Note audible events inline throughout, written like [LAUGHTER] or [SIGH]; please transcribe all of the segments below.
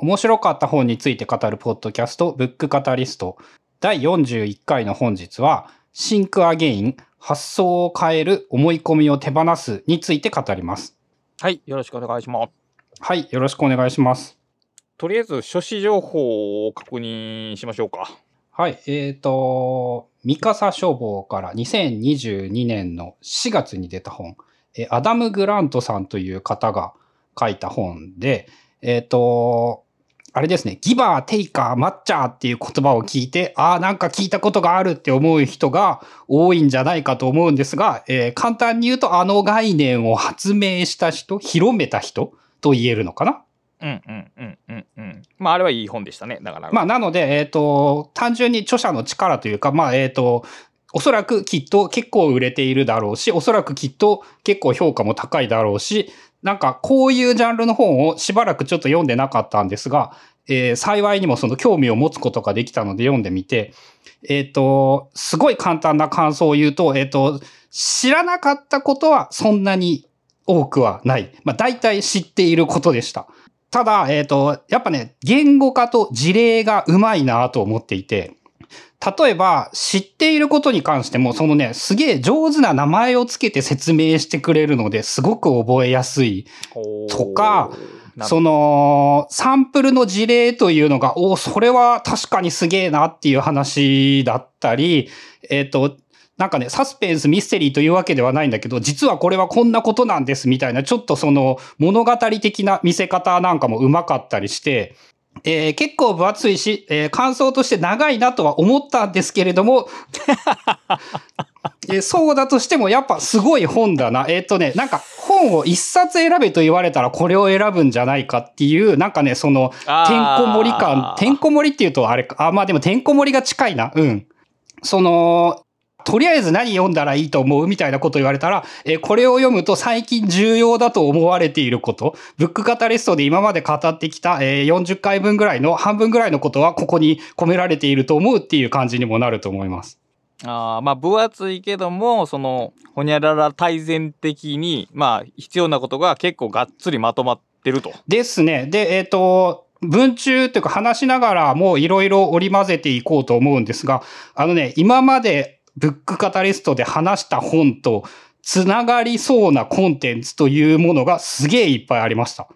面白かった本について語るポッドキャスト、ブックカタリスト。第41回の本日は、シンクアゲイン、発想を変える、思い込みを手放すについて語ります。はい、よろしくお願いします。はい、よろしくお願いします。とりあえず、書誌情報を確認しましょうか。はい、えっ、と、三笠書房から2022年の4月に出た本、えーアダム・グラントさんという方が書いた本で、えっ、と、あれですね、ギバー、テイカー、マッチャーっていう言葉を聞いて、ああ、なんか聞いたことがあるって思う人が多いんじゃないかと思うんですが、えー簡単に言うとあの概念を発明した人、広めた人と言えるのかな？うんうんうんうんうん。まあ、あれはいい本でしたね。だから。まあ、なので、えっ、と、単純に著者の力というか、まあ、えっ、と、おそらくきっと結構売れているだろうし、おそらくきっと結構評価も高いだろうし、なんかこういうジャンルの本をしばらくちょっと読んでなかったんですが、えー幸いにもその興味を持つことができたので読んでみて、えっ、と、すごい簡単な感想を言うと、えっ、と、知らなかったことはそんなに多くはない。まあ、大体知っていることでした。ただ、えっ、と、やっぱね、言語化と事例がうまいなと思っていて、例えば、知っていることに関しても、そのね、すげえ上手な名前をつけて説明してくれるので、すごく覚えやすい。とか、その、サンプルの事例というのが、おそれは確かにすげえなっていう話だったり、えっ、と、なんかね、サスペンス、ミステリーというわけではないんだけど、実はこれはこんなことなんですみたいな、ちょっとその物語的な見せ方なんかもうまかったりして、えー結構分厚いし、えー感想として長いなとは思ったんですけれども、[LAUGHS] えーそうだとしてもやっぱすごい本だな。えっ、とね、なんか本を一冊選べと言われたらこれを選ぶんじゃないかっていう、なんかね、その、てんこ盛り感、てんこ盛りっていうとあれか、あ、まあでもてんこ盛りが近いな。うん。その、とりあえず何読んだらいいと思うみたいなこと言われたら、えーこれを読むと最近重要だと思われていること、ブックカタリストで今まで語ってきた、えー40回分ぐらいの、半分ぐらいのことはここに込められていると思うっていう感じにもなると思います。あーまあ分厚いけどもそのほにゃらら大全的にまあ必要なことが結構がっつりまとまってると。ですね。で、えっ、と、文中というか話しながらもいろいろ織り交ぜていこうと思うんですが、あのね、今までブックカタリストで話した本とつながりそうなコンテンツというものがすげえいっぱいありました。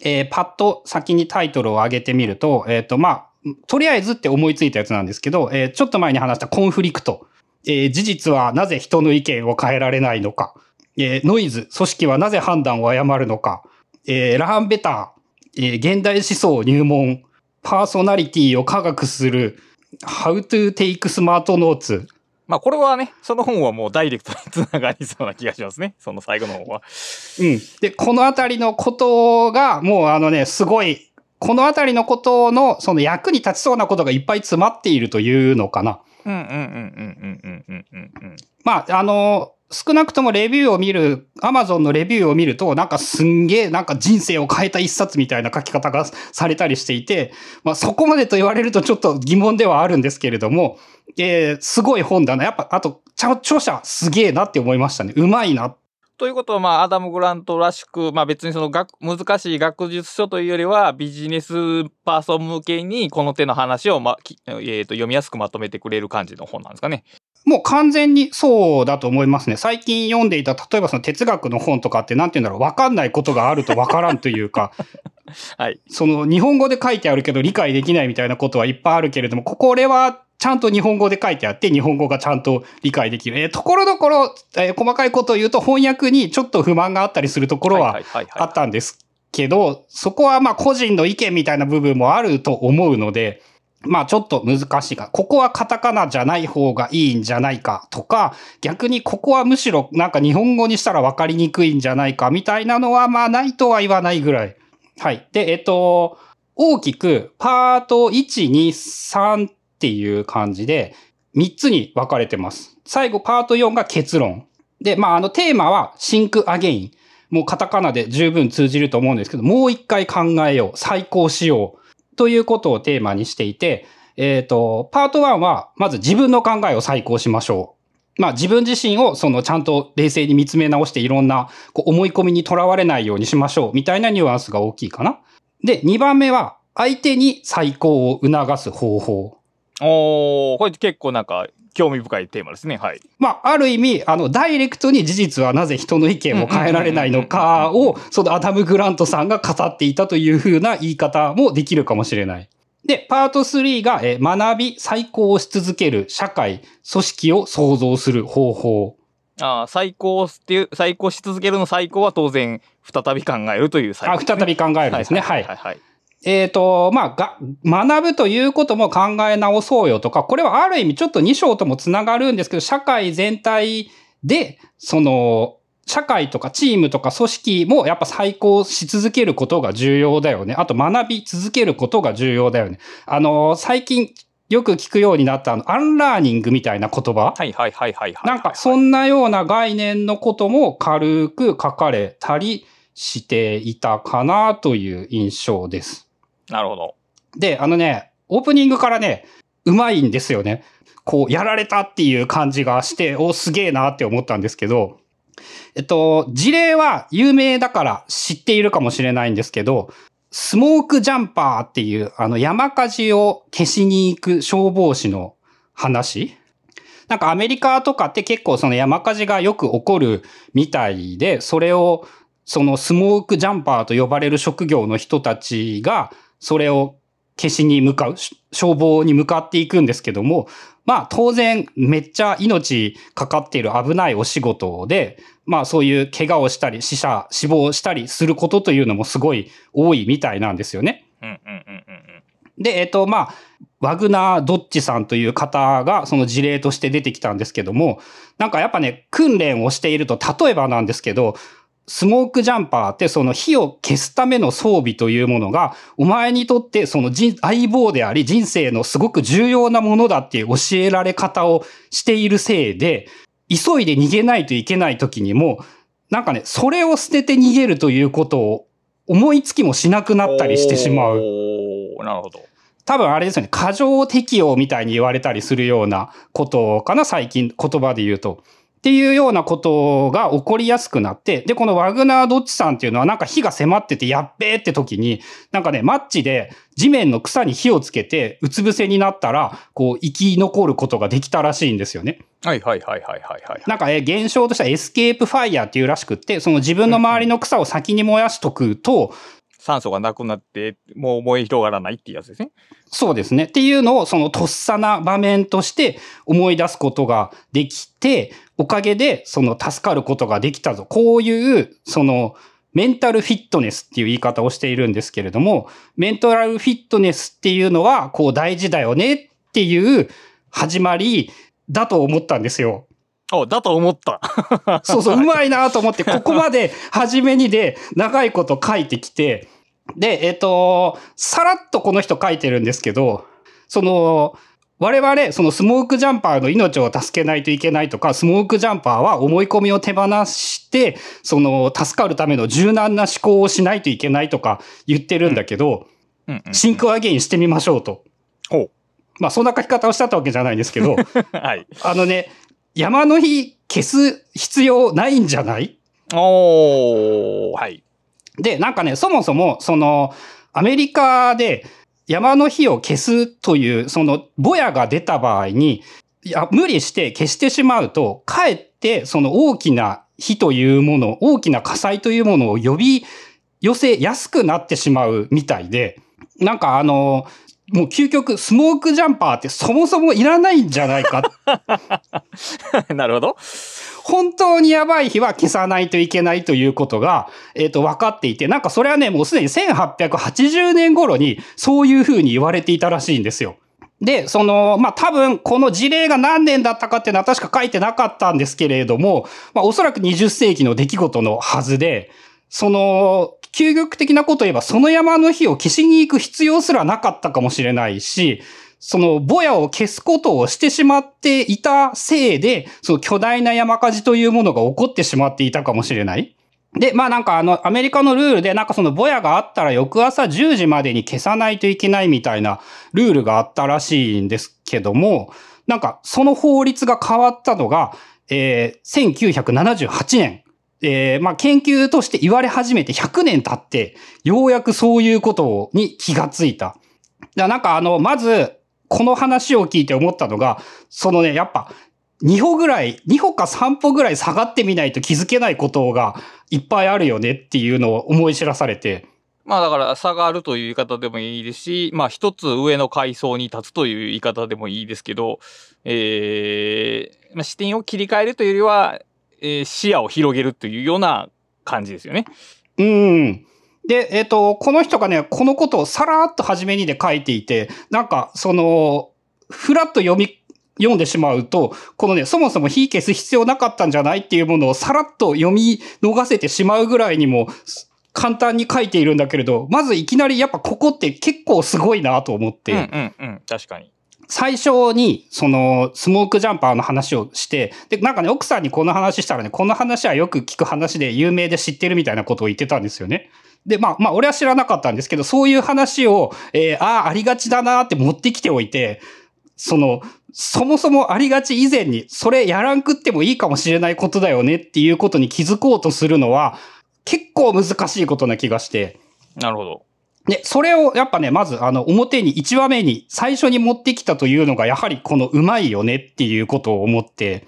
えーパッと先にタイトルを上げてみると、えっ、と、まあ、とりあえずって思いついたやつなんですけど、えーちょっと前に話したコンフリクト。えー事実はなぜ人の意見を変えられないのか。えーノイズ、組織はなぜ判断を誤るのか。えーラーンベター、えー現代思想入門、パーソナリティを科学する、How to take smart notes。まあこれはねその本はもうダイレクトにつながりそうな気がしますね [LAUGHS] その最後の方は。うん。で、このあたりのことが、もうあのね、すごい、このあたりのことの、その役に立ちそうなことがいっぱい詰まっているというのかな。うんうんうんうんうんうんうんうんうん。まあ、あの、少なくともレビューを見る、アマゾンのレビューを見ると、なんかすんげえ、なんか人生を変えた一冊みたいな書き方がされたりしていて、まあそこまでと言われるとちょっと疑問ではあるんですけれども、えーすごい本だな。やっぱ、あと、ちゃ著者すげえなって思いましたね。うまいな。ということはまあアダム・グラントらしくまあ別にその学難しい学術書というよりはビジネスパーソン向けにこの手の話を、まきえー、と読みやすくまとめてくれる感じの本なんですかね。もう完全にそうだと思いますね。最近読んでいた、例えばその哲学の本とかってなんて言うんだろう、わかんないことがあるとわからんというか、[LAUGHS] はい。その日本語で書いてあるけど理解できないみたいなことはいっぱいあるけれども、ここれはちゃんと日本語で書いてあって、日本語がちゃんと理解できる。えーところどころ、えー細かいことを言うと翻訳にちょっと不満があったりするところはあったんですけど、そこはまあ個人の意見みたいな部分もあると思うので、まあちょっと難しいが、ここはカタカナじゃない方がいいんじゃないかとか、逆にここはむしろなんか日本語にしたら分かりにくいんじゃないかみたいなのはまあないとは言わないぐらい。はい。で、えっと、大きくパート1、2、3っていう感じで3つに分かれてます。最後パート4が結論。で、まああのテーマはシンクアゲイン。もうカタカナで十分通じると思うんですけど、もう一回考えよう。再考しよう。ということをテーマにしていて、えっ、と、パート1は、まず自分の考えを再考しましょう。まあ自分自身をそのちゃんと冷静に見つめ直していろんなこう思い込みにとらわれないようにしましょうみたいなニュアンスが大きいかな。で、2番目は相手に再興を促す方法。おー、これ結構なんか興味深いテーマですね。はい。まあ、ある意味、あの、ダイレクトに事実はなぜ人の意見を変えられないのかを、そのアダム・グラントさんが語っていたというふうな言い方もできるかもしれない。で、パート3が、えー学び、再興をし続ける社会、組織を創造する方法。あー再考っていう、再考し続けるの再考は当然、再び考えるという再あ、再び考えるんですね。はい。はいはい。えっ、と、まあ、が、学ぶということも考え直そうよとか、これはある意味ちょっと2章ともつながるんですけど、社会全体で、その、社会とかチームとか組織もやっぱ再考し続けることが重要だよね。あと学び続けることが重要だよね。あの、最近よく聞くようになったあの、アンラーニングみたいな言葉。はいはいはいはいはい。なんか、そんなような概念のことも軽く書かれたりしていたかなという印象です。なるほど。で、あのね、オープニングからね、うまいんですよね。こう、やられたっていう感じがして、お、すげえなって思ったんですけど、えっと、事例は有名だから知っているかもしれないんですけど、スモークジャンパーっていう、あの、山火事を消しに行く消防士の話なんかアメリカとかって結構その山火事がよく起こるみたいで、それをそのスモークジャンパーと呼ばれる職業の人たちが、それを消しに向かう、し消防に向かっていくんですけども、まあ当然めっちゃ命かかっている危ないお仕事で、まあそういう怪我をしたり死者、死亡したりすることというのもすごい多いみたいなんですよね。で、えっと、まあ、ワグナー・ドッチさんという方がその事例として出てきたんですけども、なんかやっぱね、訓練をしていると、例えばなんですけど、スモークジャンパーってその火を消すための装備というものが、お前にとってその人相棒であり人生のすごく重要なものだっていう教えられ方をしているせいで、急いで逃げないといけない時にも、なんかね、それを捨てて逃げるということを思いつきもしなくなったりしてしまう。なるほど。多分あれですよね、過剰適用みたいに言われたりするようなことかな、最近言葉で言うと。っていうようなことが起こりやすくなって、で、このワグナードッチさんっていうのはなんか火が迫っててやっべーって時に、なんかね、マッチで地面の草に火をつけて、うつ伏せになったら、こう生き残ることができたらしいんですよね。はいはいはいはいはいはい。なんか、え、現象としては escape fire っていうらしくって、その自分の周りの草を先に燃やしとくと、酸素がなくなって、もう燃え広がらないっていうやつですね。そうですね。っていうのを、そのとっさな場面として思い出すことができて、おかげで、その助かることができたぞ。こういう、その、メンタルフィットネスっていう言い方をしているんですけれども、メンタルフィットネスっていうのは、こう大事だよねっていう始まりだと思ったんですよ。お、だと思った。そうそう、うまいなと思って、[LAUGHS] ここまで初めにで長いこと書いてきて、で、えっ、と、さらっとこの人書いてるんですけど、その、我々、そのスモークジャンパーの命を助けないといけないとか、スモークジャンパーは思い込みを手放して、その、助かるための柔軟な思考をしないといけないとか言ってるんだけど。シンクアゲインしてみましょうと。ほう。まあ、そんな書き方をしたってわけじゃないんですけど、[LAUGHS] はい。あのね、山の日消す必要ないんじゃない？おー、はい。で、なんかね、そもそも、その、アメリカで山の火を消すという、その、ぼやが出た場合に、いや、無理して消してしまうと、かえって、その大きな火というもの、大きな火災というものを呼び寄せやすくなってしまうみたいで、なんかあの、もう究極、スモークジャンパーってそもそもいらないんじゃないか [LAUGHS] なるほど。本当にやばい日は消さないといけないということが、えっ、と、分かっていて、なんかそれはね、もうすでに1880年頃にそういう風に言われていたらしいんですよ。で、その、まあ、多分、この事例が何年だったかっていうのは確か書いてなかったんですけれども、まあ、おそらく20世紀の出来事のはずで、その、究極的なことを言えば、その山の火を消しに行く必要すらなかったかもしれないし、その、ぼやを消すことをしてしまっていたせいで、その巨大な山火事というものが起こってしまっていたかもしれない。で、まあなんかあの、アメリカのルールで、なんかそのぼやがあったら翌朝10時までに消さないといけないみたいなルールがあったらしいんですけども、なんかその法律が変わったのが、えー、1978年。えーまあ、研究として言われ始めて100年経って、ようやくそういうことに気がついた。だなんかあの、まず、この話を聞いて思ったのが、そのね、やっぱ、2歩ぐらい、2歩か3歩ぐらい下がってみないと気づけないことがいっぱいあるよねっていうのを思い知らされて、まあだから差があるという言い方でもいいですし、まあ一つ上の階層に立つという言い方でもいいですけど、えーまあ、視点を切り替えるというよりは、えー視野を広げるというような感じですよね。うん。で、えっ、と、この人がね、このことをさらっと初めにで書いていて、なんか、その、ふらっと読み、読んでしまうと、このね、そもそも火消す必要なかったんじゃないっていうものをさらっと読み逃せてしまうぐらいにも、す簡単に書いているんだけれど、まずいきなりやっぱここって結構すごいなと思って、うんうんうん。確かに。最初に、その、スモークジャンパーの話をして、で、なんかね、奥さんにこの話したらね、この話はよく聞く話で有名で知ってるみたいなことを言ってたんですよね。で、まあ、まあ、俺は知らなかったんですけど、そういう話を、えーああ、ありがちだなって持ってきておいて、その、そもそもありがち以前に、それやらんくってもいいかもしれないことだよねっていうことに気づこうとするのは、結構難しいことな気がして、なるほど。で、それをやっぱね、まずあの表に1話目に最初に持ってきたというのがやはりこのうまいよねっていうことを思って、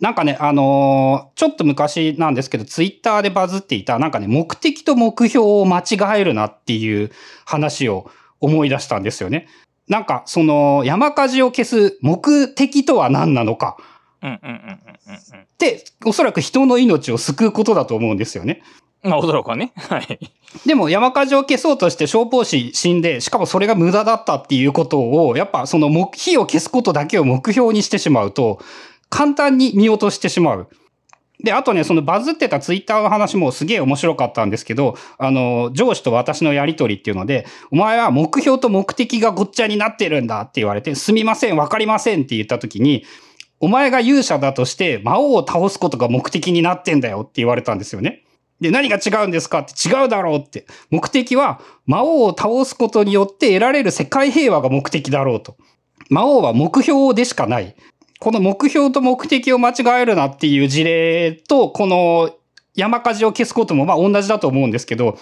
なんかね、あのーちょっと昔なんですけど、ツイッターでバズっていた、なんかね、目的と目標を間違えるなっていう話を思い出したんですよね。なんか、その、山火事を消す目的とは何なのかうんうんうんうんうんうん。って、おそらく人の命を救うことだと思うんですよね。まあ驚くはね。[LAUGHS] はい。でも山火事を消そうとして消防士死んで、しかもそれが無駄だったっていうことを、やっぱその目火を消すことだけを目標にしてしまうと、簡単に見落としてしまう。で、あとね、そのバズってたツイッターの話もすげえ面白かったんですけど、あの、上司と私のやりとりっていうので、お前は目標と目的がごっちゃになってるんだって言われて、すみません、わかりませんって言った時に、お前が勇者だとして魔王を倒すことが目的になってんだよって言われたんですよね。で、何が違うんですかって違うだろうって。目的は魔王を倒すことによって得られる世界平和が目的だろうと。魔王は目標でしかない。この目標と目的を間違えるなっていう事例と、この山火事を消すこともまあ同じだと思うんですけど、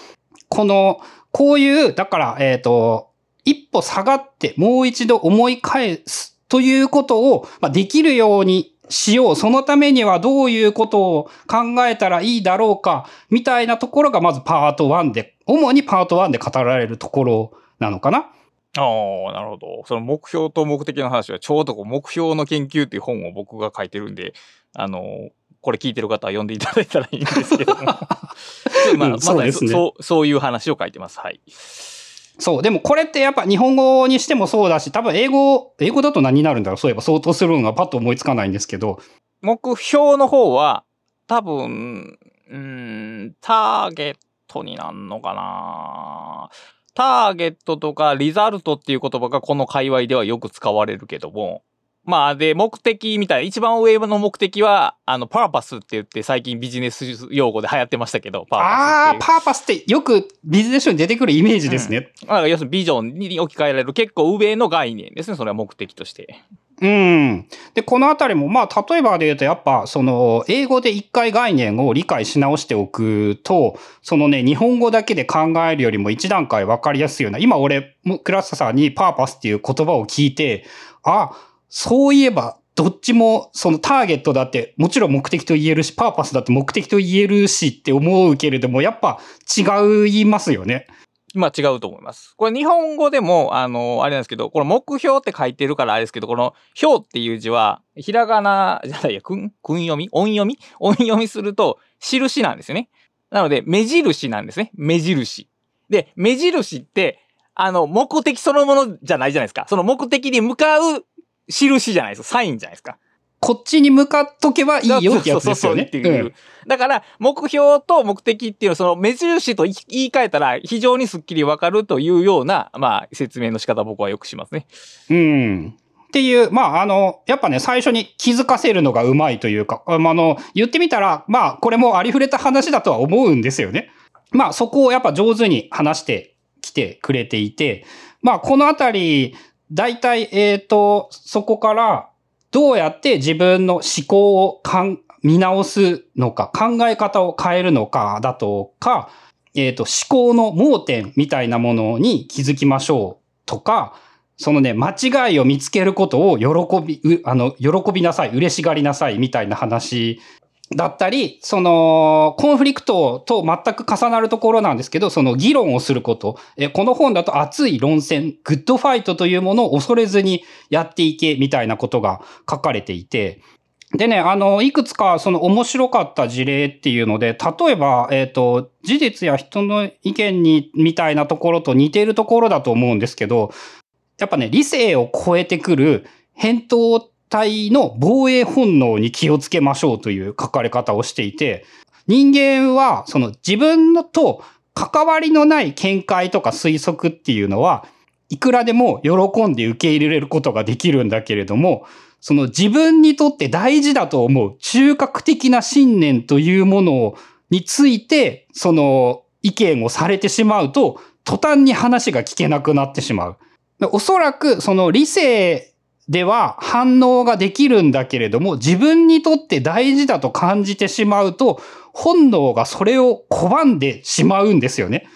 この、こういう、だから、えっ、と、一歩下がってもう一度思い返すということを、まあ、できるようにしよう。そのためにはどういうことを考えたらいいだろうか、みたいなところがまずパート1で、主にパート1で語られるところなのかな。ああ、なるほど。その目標と目的の話は、ちょうどこう目標の研究っていう本を僕が書いてるんで、あの、これ聞いてる方は読んでいただいたらいいんですけども。[LAUGHS] [LAUGHS] まあ、うんまさにそうですねそう、そういう話を書いてます。はい。そう。でもこれってやっぱ日本語にしてもそうだし、多分英語、英語だと何になるんだろうそういえば相当するのがパッと思いつかないんですけど。目標の方は、多分、うーん、ターゲットになんのかなターゲットとかリザルトっていう言葉がこの界隈ではよく使われるけども、まあ、で、目的みたいな、一番上の目的は、あの、パーパスって言って最近ビジネス用語で流行ってましたけど、パーパス。ああー、パーパスってよくビジネス書に出てくるイメージですね。だから要するにビジョンに置き換えられる結構上の概念ですね、それは目的として。うん。で、このあたりも、まあ、例えばで言うと、やっぱ、その、英語で一回概念を理解し直しておくと、そのね、日本語だけで考えるよりも一段階わかりやすいような、今俺、クラッサさんにパーパスっていう言葉を聞いて、あ、そういえば、どっちも、そのターゲットだって、もちろん目的と言えるし、パーパスだって目的と言えるしって思うけれども、やっぱ違いますよね。まあ違うと思います。これ日本語でも、あの、あれなんですけど、この目標って書いてるからあれですけど、この表っていう字は、ひらがなじゃないや、くん、くん読み？音読み？音読みすると、印なんですよね。なので、目印なんですね。目印。で、目印って、あの、目的そのものじゃないじゃないですか。その目的に向かう印じゃないですか。サインじゃないですか。こっちに向かっとけばいいよってやつですよね。そうそうそうっていううんだから、目標と目的っていうのは、その目印と言い換えたら、非常にスッキリわかるというような、まあ、説明の仕方僕はよくしますね。うん。っていう、まあ、あの、やっぱね、最初に気づかせるのがうまいというか、ああの、言ってみたら、まあ、これもありふれた話だとは思うんですよね。まあ、そこをやっぱ上手に話してきてくれていて、まあ、このあたり、大体、えっ、と、そこから、どうやって自分の思考をかん、見直すのか、考え方を変えるのかだとか、えっ、と、思考の盲点みたいなものに気づきましょうとか、そのね、間違いを見つけることを喜び、あの、喜びなさい、嬉しがりなさいみたいな話だったり、その、コンフリクトと全く重なるところなんですけど、その議論をすること。えこの本だと熱い論戦、グッドファイトというものを恐れずにやっていけみたいなことが書かれていて、でね、あの、いくつかその面白かった事例っていうので、例えば、えっ、と、事実や人の意見に、みたいなところと似ているところだと思うんですけど、やっぱね、理性を超えてくる返答体の防衛本能に気をつけましょうという書かれ方をしていて、人間はその自分のと関わりのない見解とか推測っていうのは、いくらでも喜んで受け入れることができるんだけれども、その自分にとって大事だと思う中核的な信念というものについて、その意見をされてしまうと、途端に話が聞けなくなってしまう。おそらくその理性では反応ができるんだけれども、自分にとって大事だと感じてしまうと、本能がそれを拒んでしまうんですよね。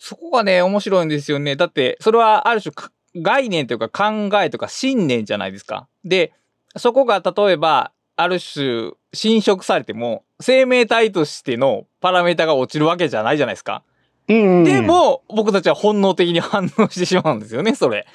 そこがね、面白いんですよね。だって、それはある種概念というか考えとか信念じゃないですか。で、そこが例えば、ある種、侵食されても、生命体としてのパラメータが落ちるわけじゃないじゃないですか。うんでも、僕たちは本能的に反応してしまうんですよね、それ。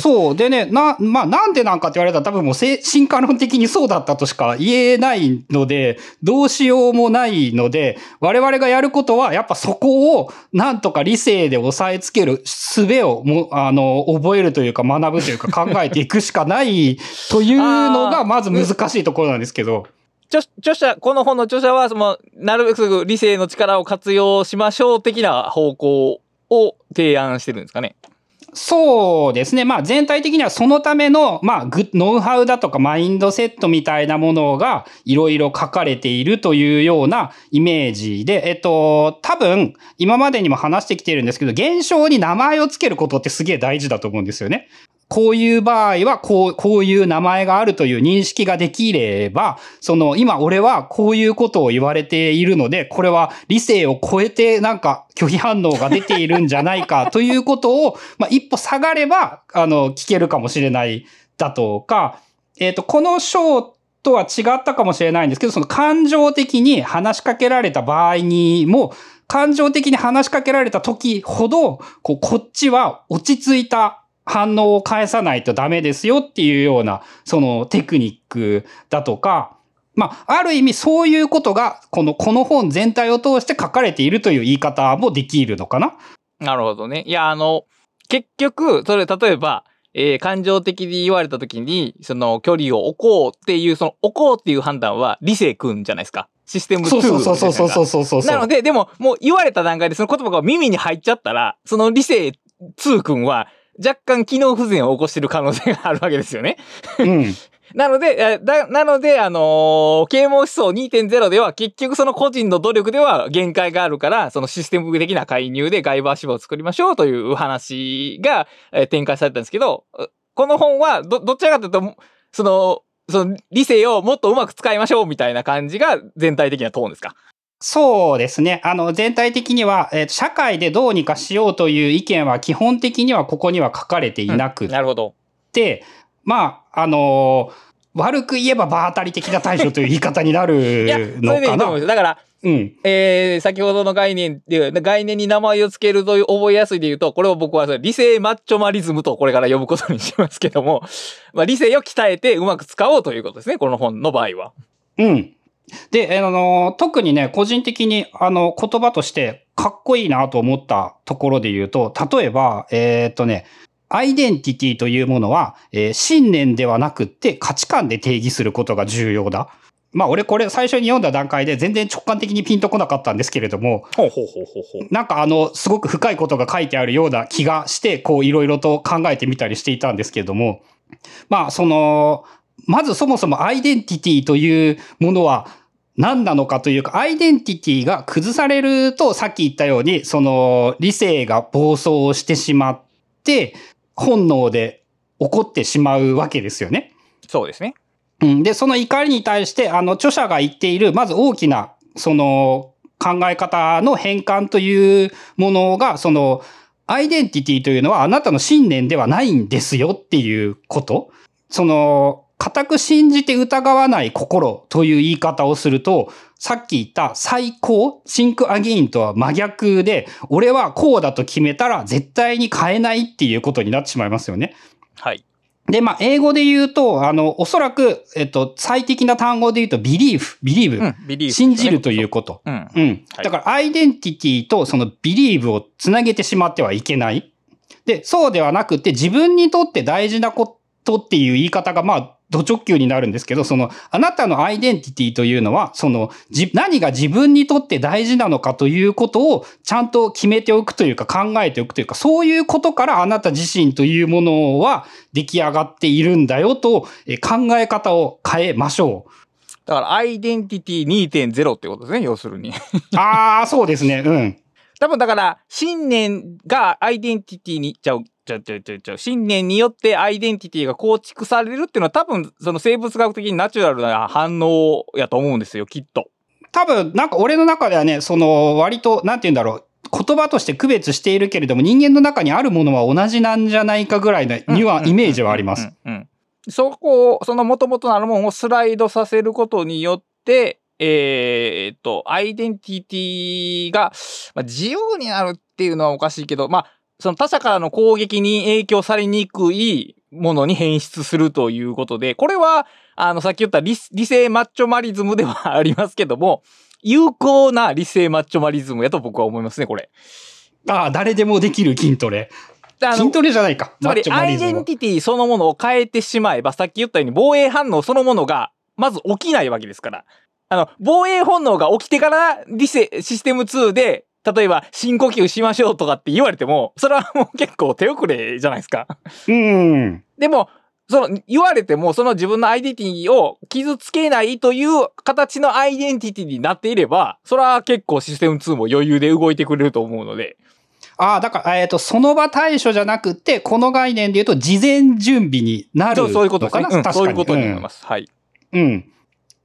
そう。でね、な、まあ、なんでなんかって言われたら多分もう進化論的にそうだったとしか言えないので、どうしようもないので、我々がやることは、やっぱそこをなんとか理性で押さえつける術をも、あの、覚えるというか学ぶというか考えていくしかないというのが、まず難しいところなんですけど。著者、この本の著者は、その、なるべく理性の力を活用しましょう的な方向を提案してるんですかね。そうですね。まあ全体的にはそのための、まあノウハウだとかマインドセットみたいなものがいろいろ書かれているというようなイメージで、えっと、多分今までにも話してきているんですけど、現象に名前をつけることってすげえ大事だと思うんですよね。こういう場合は、こう、こういう名前があるという認識ができれば、その、今俺はこういうことを言われているので、これは理性を超えてなんか拒否反応が出ているんじゃないか [LAUGHS] ということを、まあ、一歩下がれば、あの、聞けるかもしれないだとか、えっ、ー、と、この章とは違ったかもしれないんですけど、その感情的に話しかけられた場合にも、感情的に話しかけられた時ほど、こう、こっちは落ち着いた反応を返さないとダメですよっていうような、そのテクニックだとか、まあ、ある意味そういうことが、この、この本全体を通して書かれているという言い方もできるのかな？なるほどね。いや、あの、結局、それ、例えば、えー、感情的に言われた時に、その距離を置こうっていう、その置こうっていう判断は理性くんじゃないですか。システム2そうそうそうそうそうそうそうなので、でも、もう言われた段階でその言葉が耳に入っちゃったら、その理性2くんは、若干機能不全を起こしている可能性があるわけですよね。うん。[LAUGHS] なので、だなので、あのー、啓蒙思想2.0では結局その個人の努力では限界があるから、そのシステム的な介入で外部足場を作りましょうという話が、えー、展開されたんですけど、この本はど、どちらかというと、その、その理性をもっとうまく使いましょうみたいな感じが全体的なトーンですか？そうですね。あの、全体的には、えー、社会でどうにかしようという意見は基本的にはここには書かれていなくて、うん、なるほど。で、まあ、あのー、悪く言えば場当たり的な対処という言い方になるのかな。[LAUGHS] だから、うん。えー、先ほどの概念で、概念に名前を付けるという覚えやすいで言うと、これを僕は理性マッチョマリズムとこれから呼ぶことにしますけども、まあ、理性を鍛えてうまく使おうということですね、この本の場合は。うん。で、あの、特にね、個人的に、あの、言葉としてかっこいいなと思ったところで言うと、例えば、えー、っとね、アイデンティティというものは、えー、信念ではなくって価値観で定義することが重要だ。まあ俺これ最初に読んだ段階で全然直感的にピンとこなかったんですけれども、ほうほうほうほうほうなんかあの、すごく深いことが書いてあるような気がして、こういろいろと考えてみたりしていたんですけれども、まあその、まずそもそもアイデンティティというものは何なのかというか、アイデンティティが崩されると、さっき言ったように、その、理性が暴走してしまって、本能で起こってしまうわけですよね。そうですね。うん。で、その怒りに対して、あの、著者が言っている、まず大きな、その、考え方の変換というものが、その、アイデンティティというのはあなたの信念ではないんですよっていうこと。その、固く信じて疑わない心という言い方をすると、さっき言った再考、think again とは真逆で、俺はこうだと決めたら絶対に変えないっていうことになってしまいますよね。はい。で、まあ、英語で言うと、あの、おそらく、えっと、最適な単語で言うと、believe、believe、うん、 belief、信じるということ。うん。うん。はいだから、アイデンティティとその believe をつなげてしまってはいけない。で、そうではなくて、自分にとって大事なことっていう言い方が、まあ、ド直球になるんですけど、その、あなたのアイデンティティというのは、その、じ、何が自分にとって大事なのかということを、ちゃんと決めておくというか、考えておくというか、そういうことからあなた自身というものは出来上がっているんだよと、え考え方を変えましょう。だから、アイデンティティ2.0ってことですね、要するに。[LAUGHS] ああ、そうですね。うん。多分だから、信念がアイデンティティに、ちゃう、ちゃうちゃうちゃうちゃう、信念によってアイデンティティが構築されるっていうのは多分、その生物学的にナチュラルな反応やと思うんですよ、きっと。多分、なんか俺の中ではね、その、割と、なんて言うんだろう。言葉として区別しているけれども、人間の中にあるものは同じなんじゃないかぐらいのニュアン、イメージはあります。そこを、その元々なるものをスライドさせることによって、えーっと、アイデンティティが、まあ、自由になるっていうのはおかしいけど、まあ、その他者からの攻撃に影響されにくいものに変質するということで、これは、あの、さっき言った理理性マッチョマリズムではありますけども、有効な理性マッチョマリズムやと僕は思いますね、これ。ああ、誰でもできる筋トレ。筋トレじゃないか。つまりアイデンティティそのものを変えてしまえば、さっき言ったように防衛反応そのものがまず起きないわけですから。あの、防衛本能が起きてから理性、システム2で、例えば深呼吸しましょうとかって言われても、それはもう結構手遅れじゃないですか。うん。でも、その、言われても、その自分のアイデンティティを傷つけないという形のアイデンティティになっていれば、それは結構システム2も余裕で動いてくれると思うので。ああ、だから、えっ、と、その場対処じゃなくて、この概念で言うと、事前準備になるのかな？そうそういうことですね。うん。そういうことに思います。はい。うん。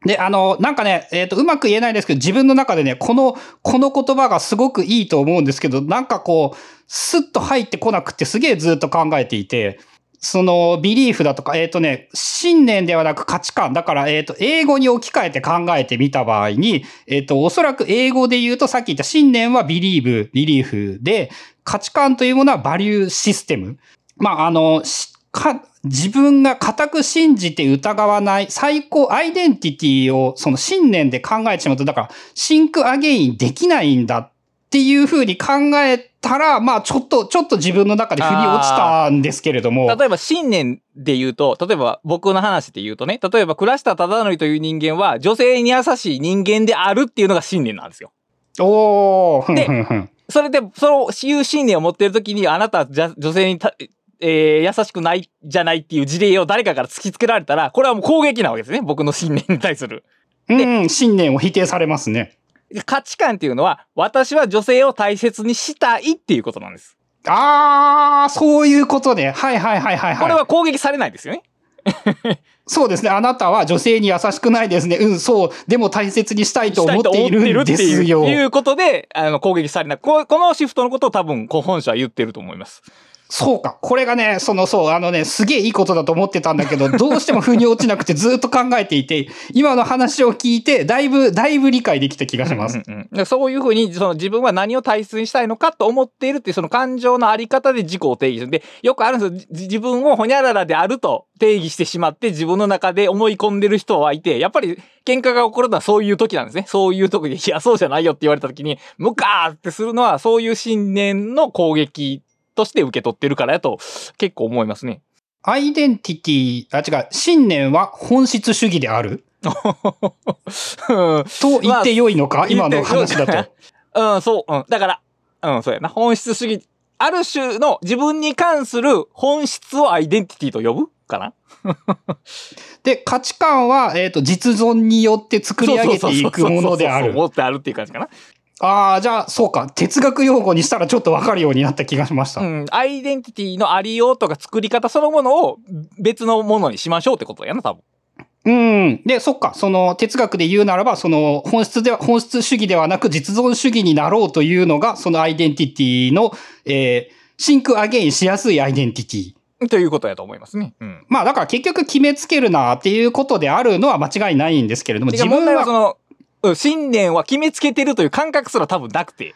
で、あの、なんかね、えっ、と、うまく言えないですけど、自分の中でね、この、この言葉がすごくいいと思うんですけど、なんかこう、スッと入ってこなくてすげえずっと考えていて、その、 belief だとか、えっ、とね、信念ではなく価値観。だから、えっ、と、英語に置き換えて考えてみた場合に、えっ、と、おそらく英語で言うと、さっき言った信念は believe、belief で、価値観というものは value system。まあ、あの、か、自分が固く信じて疑わない最高アイデンティティをその信念で考えてしまうと、だからシンクアゲインできないんだっていうふうに考えたら、まあちょっと、ちょっと自分の中で腑に落ちたんですけれども。例えば信念で言うと、例えば僕の話で言うとね、例えば倉下忠則という人間は女性に優しい人間であるっていうのが信念なんですよ。おー、で。それで、そのいう信念を持っているときに、あなたはじゃ女性にた、えー優しくないじゃないっていう事例を誰かから突きつけられたら、これはもう攻撃なわけですね。僕の信念に対する。うん、信念を否定されますね。価値観っていうのは、私は女性を大切にしたいっていうことなんです。あー、そういうことね。はいはいはいはいはい。これは攻撃されないですよね。[LAUGHS] そうですね。あなたは女性に優しくないですね。うん、そう。でも大切にしたいと思っているんですよ。いうことで、あの、攻撃されない。ここのシフトのことを多分、本社は言ってると思います。そうか。これがね、その、そう、あのね、すげえいいことだと思ってたんだけど、[LAUGHS] どうしても腑に落ちなくてずっと考えていて、今の話を聞いて、だいぶ、だいぶ理解できた気がします。うんうんそういうふうに、その自分は何を大切にしたいのかと思っているっていう、その感情のあり方で自己を定義する。で、よくあるんですよ。じ自分をほにゃららであると定義してしまって、自分の中で思い込んでる人はいて、やっぱり喧嘩が起こるのはそういう時なんですね。そういう時に、いや、そうじゃないよって言われた時に、ムカーってするのは、そういう信念の攻撃として受け取ってるからやと、結構思いますね。アイデンティティ、あ、違う、信念は本質主義である？[LAUGHS] うんと言って良いのか、まあ今の話だと。うん、そう、うん。だから、うん、そうやな。本質主義。ある種の自分に関する本質をアイデンティティと呼ぶかな？[LAUGHS] で、価値観は、えっ、と、実存によって作り上げていくものである。そうそうそうそう持ってあるっていう感じかな。ああ、じゃあ、そうか。哲学用語にしたらちょっとわかるようになった気がしました。うん。アイデンティティのありようとか作り方そのものを別のものにしましょうってことやな、多分。うん。で、そっか。その哲学で言うならば、その本質では、本質主義ではなく実存主義になろうというのが、そのアイデンティティの、えー、 think again しやすいアイデンティティ。ということやと思いますね。うん。まあだから結局決めつけるなっていうことであるのは間違いないんですけれども、てか問題はその、うん信念は決めつけてるという感覚すら多分なくて。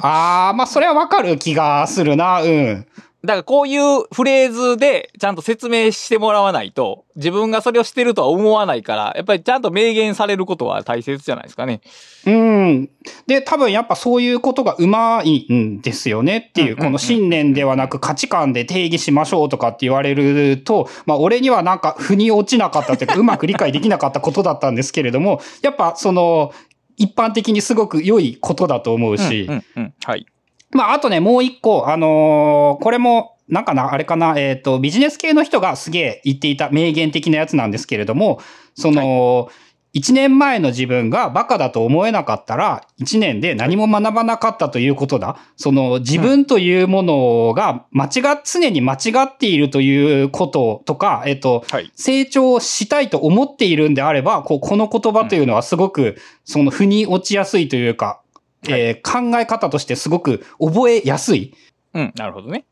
ああ、まあそれはわかる気がするな、うん。だからこういうフレーズでちゃんと説明してもらわないと、自分がそれをしてるとは思わないから、やっぱりちゃんと明言されることは大切じゃないですかね。うん。で、多分やっぱそういうことがうまいんですよねっていう、この信念ではなく価値観で定義しましょうとかって言われると、まあ俺にはなんか腑に落ちなかったっていうか、うまく理解できなかったことだったんですけれども、やっぱその、一般的にすごく良いことだと思うし、うんうんうん。はい。まあ、あとね、もう一個、あのーこれも、なんかな、あれかな、えっ、と、ビジネス系の人がすげえ言っていた名言的なやつなんですけれども、その、一年前の自分がバカだと思えなかったら、一年で何も学ばなかったということだ。その、自分というものが間違っ、常に間違っているということとか、えっ、と、はい。成長したいと思っているんであれば、こう、この言葉というのはすごく、その、腑に落ちやすいというか、えー考え方としてすごく覚えやすい。うん。なるほどね。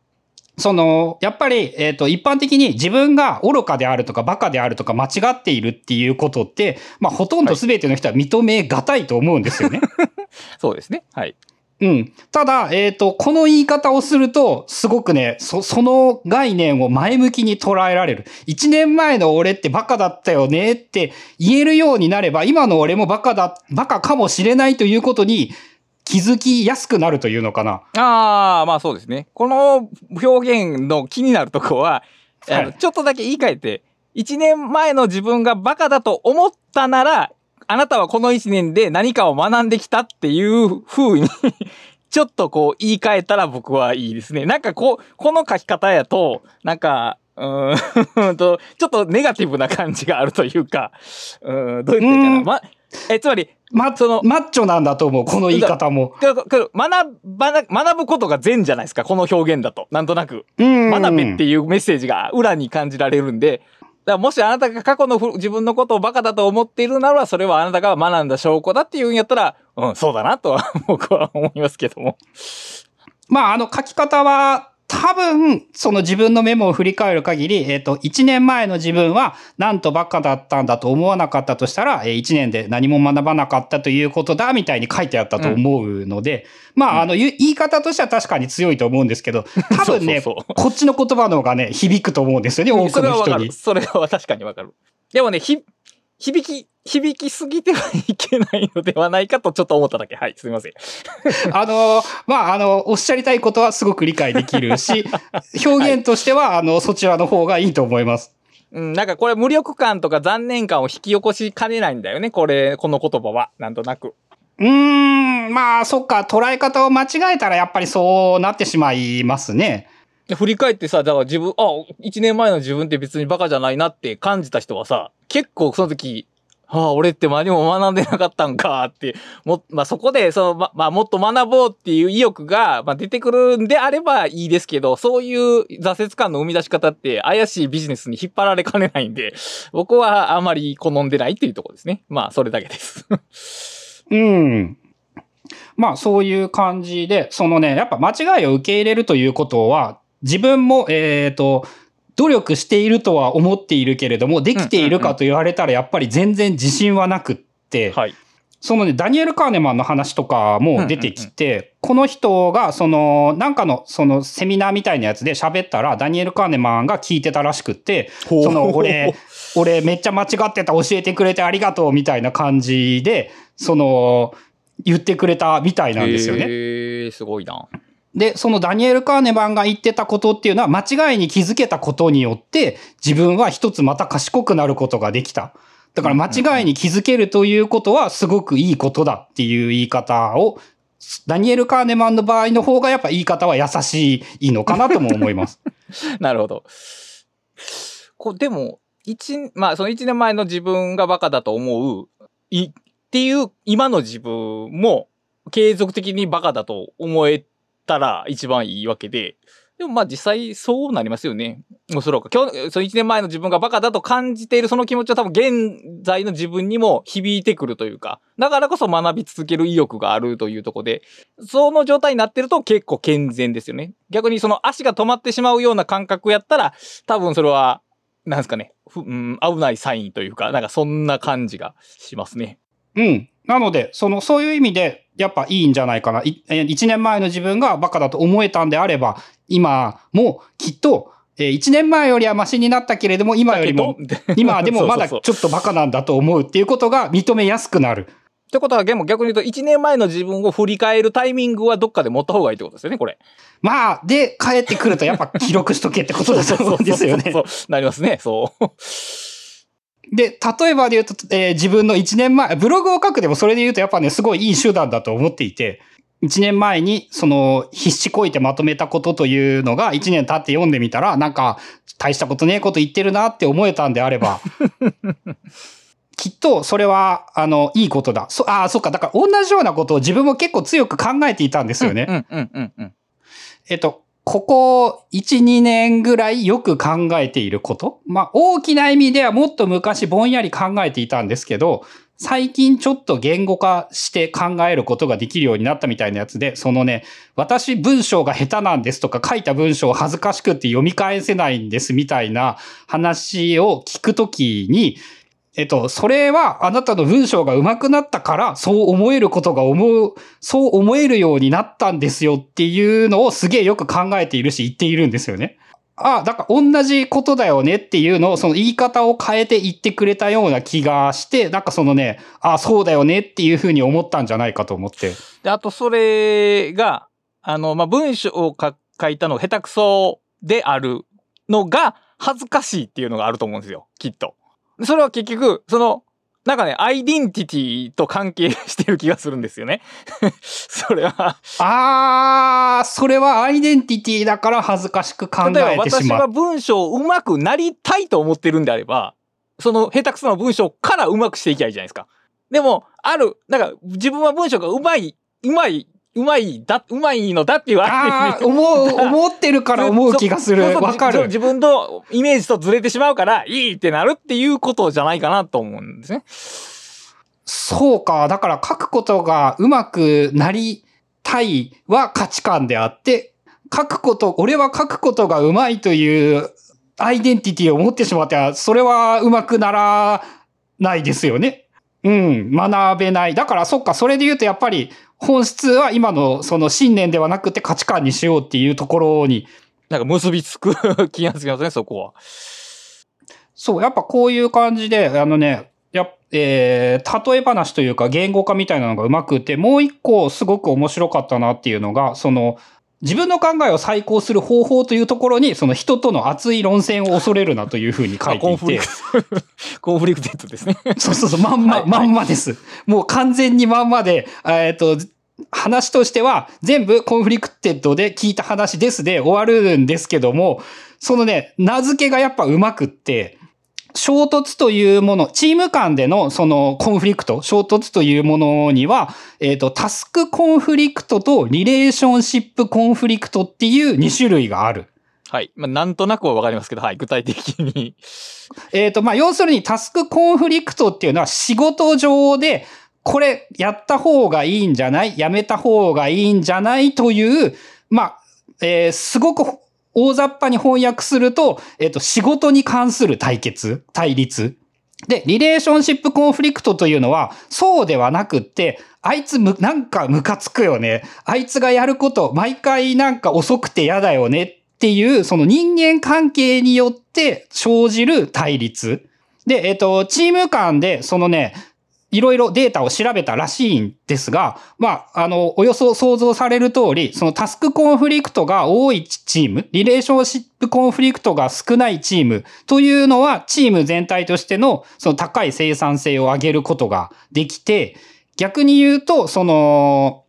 その、やっぱり、えっ、と、一般的に自分が愚かであるとかバカであるとか間違っているっていうことって、まあ、ほとんど全ての人は認めがたいと思うんですよね。[LAUGHS] そうですね。はい。うん。ただ、えっ、と、この言い方をすると、すごくね、そ、その概念を前向きに捉えられる。一年前の俺ってバカだったよねって言えるようになれば、今の俺もバカだ、バカかもしれないということに気づきやすくなるというのかな？ああ、まあそうですね。この表現の気になるとこは、はいちょっとだけ言い換えて、1年前の自分がバカだと思ったなら、あなたはこの1年で何かを学んできたっていう風に、[LAUGHS] ちょっとこう言い換えたら僕はいいですね。なんかこう、この書き方やと、なんか、うーん [LAUGHS] と、ちょっとネガティブな感じがあるというか、うーん、どう言っていいかな。うんま、え、つまり、ま、そのマッチョなんだと思う、この言い方も。学学ぶことが善じゃないですか、この表現だと。なんとなく。うん。学べっていうメッセージが裏に感じられるんで、だからもしあなたが過去のふ自分のことをバカだと思っているなら、それはあなたが学んだ証拠だっていうんやったら、うん、そうだなとは僕は思いますけども。まあ、あの書き方は、多分、その自分のメモを振り返る限り、えっ、と、1年前の自分は、なんとバカだったんだと思わなかったとしたら、えー、1年で何も学ばなかったということだ、みたいに書いてあったと思うので、まあ、あの、ゆ言い方としては確かに強いと思うんですけど、多分ね、[LAUGHS] そうそうそうこっちの言葉の方がね、響くと思うんですよね、多そくの人にれはわかる。。それは確かにわかる。でもね、ひ、響き、響きすぎてはいけないのではないかとちょっと思っただけ。はい、すみません。[LAUGHS] あの、まあ、あの、おっしゃりたいことはすごく理解できるし、[LAUGHS] 表現としては、あの、そちらの方がいいと思います。うん、なんかこれ無力感とか残念感を引き起こしかねないんだよね、これ、この言葉は。なんとなく。うーん、まあ、そっか、捉え方を間違えたらやっぱりそうなってしまいますね。で振り返ってさ、だから自分、あ、一年前の自分って別にバカじゃないなって感じた人はさ、結構その時、ああ、俺って何も学んでなかったんかって、も、まあ、そこで、その、ま、まあ、もっと学ぼうっていう意欲が、まあ、出てくるんであればいいですけど、そういう挫折感の生み出し方って怪しいビジネスに引っ張られかねないんで、僕はあまり好んでないっていうとこですね。まあ、それだけです。うん。まあ、そういう感じで、そのね、やっぱ間違いを受け入れるということは、自分も、えっ、と、努力しているとは思っているけれども、できているかと言われたらやっぱり全然自信はなくって、はい。そのね、ダニエル・カーネマンの話とかも出てきて、この人が、その、なんかの、その、セミナーみたいなやつで喋ったら、ダニエル・カーネマンが聞いてたらしくって、その、俺、俺めっちゃ間違ってた、教えてくれてありがとう、みたいな感じで、その、言ってくれたみたいなんですよね。へえ、すごいな。で、そのダニエル・カーネマンが言ってたことっていうのは、間違いに気づけたことによって、自分は一つまた賢くなることができた。だから間違いに気づけるということはすごくいいことだっていう言い方を、ダニエル・カーネマンの場合の方がやっぱ言い方は優しいのかなとも思います。[LAUGHS] なるほど。こでも、一、まあ、その一年前の自分がバカだと思う、い、っていう今の自分も継続的にバカだと思えたら一番いいわけで、でもまあ実際そうなりますよね。おそらく。今日、その1年前の自分がバカだと感じているその気持ちは多分現在の自分にも響いてくるというか、だからこそ学び続ける意欲があるというところで、その状態になってると結構健全ですよね。逆にその足が止まってしまうような感覚やったら、多分それは、なんですかね、うん、危ないサインというか、なんかそんな感じがしますね。うん。なので、その、そういう意味で、やっぱいいんじゃないかな。一年前の自分がバカだと思えたんであれば、今もきっと、え年前よりはマシになったけれども、今よりも、[LAUGHS] 今でもまだちょっとバカなんだと思うっていうことが認めやすくなる。ってことは、でも逆に言うと、1年前の自分を振り返るタイミングはどっかで持った方がいいってことですよね、これ。まあ、で、帰ってくるとやっぱ記録しとけってことだと思うんですよね。そうなりますね、そう。で、例えばで言うと、えー自分の1年前、ブログを書くでもそれで言うとやっぱね、すごいいい手段だと思っていて、1年前にその必死こいてまとめたことというのが1年経って読んでみたら、なんか大したことねえこと言ってるなって思えたんであれば、[LAUGHS] きっとそれは、あの、いいことだ。そ、ああ、そっか。だから同じようなことを自分も結構強く考えていたんですよね。うんうんうんうん。えっと、ここ1、2年ぐらいよく考えていること？まあ、大きな意味ではもっと昔ぼんやり考えていたんですけど、最近ちょっと言語化して考えることができるようになったみたいなやつで、そのね、私文章が下手なんですとか書いた文章を恥ずかしくって読み返せないんですみたいな話を聞くときに、えっと、それはあなたの文章が上手くなったから、そう思えることが思う、そう思えるようになったんですよっていうのをすげえよく考えているし言っているんですよね。ああ、だから同じことだよねっていうのを、その言い方を変えて言ってくれたような気がして、なんかそのね、ああ、そうだよねっていうふうに思ったんじゃないかと思って。で、あとそれが、あの、まあ、文章を書書いたのが下手くそであるのが恥ずかしいっていうのがあると思うんですよ、きっと。それは結局、その、なんかね、アイデンティティと関係してる気がするんですよね。[LAUGHS] それは。ああ、それはアイデンティティだから恥ずかしく考例えばえてしまう。私が文章を上手くなりたいと思ってるんであれば、その下手くそな文章から上手くしていきゃいいじゃないですか。でも、ある、なんか自分は文章が上手い、上手い、上手いだ、上手いのだっていうああ、思う、思ってるから思う気がする。わかる。自分のイメージとずれてしまうから、いいってなるっていうことじゃないかなと思うんですね。そうか。だから書くことが上手くなりたいは価値観であって、書くこと、俺は書くことが上手いというアイデンティティを持ってしまっては、それは上手くならないですよね。うん、学べない。だからそっか、それで言うとやっぱり本質は今のその信念ではなくて価値観にしようっていうところになんか結びつく気がつきますね、そこは。そう、やっぱこういう感じで、あのね、やえー、例え話というか言語化みたいなのがうまくて、もう一個すごく面白かったなっていうのが、その、自分の考えを再考する方法というところに、その人との熱い論戦を恐れるなというふうに書いていてコンフリク、ト、コンフリクテッドですね。そうそうそう、まんま、はいはいまんまです。もう完全にまんまで、えっと、話としては全部 conflicted で聞いた話ですで終わるんですけども、そのね、名付けがやっぱうまくって、衝突というもの、チーム間でのそのコンフリクト、衝突というものには、えっ、と、タスクコンフリクトとリレーションシップコンフリクトっていう2種類がある。はい。まあ、なんとなくはわかりますけど、はい。具体的に。えっ、と、まあ、要するにタスクコンフリクトっていうのは仕事上で、これやった方がいいんじゃない？やめた方がいいんじゃない？という、まあ、えーすごく大雑把に翻訳すると、えっ、と、仕事に関する対決、対立。で、リレーションシップコンフリクトというのは、そうではなくって、あいつむ、なんかムカつくよね。あいつがやること、毎回なんか遅くて嫌だよねっていう、その人間関係によって生じる対立。で、えっ、と、チーム間で、そのね、いろいろデータを調べたらしいんですが、まあ、あの、およそ想像される通り、そのタスクコンフリクトが多いチーム、リレーションシップコンフリクトが少ないチームというのは、チーム全体としてのその高い生産性を上げることができて、逆に言うと、その、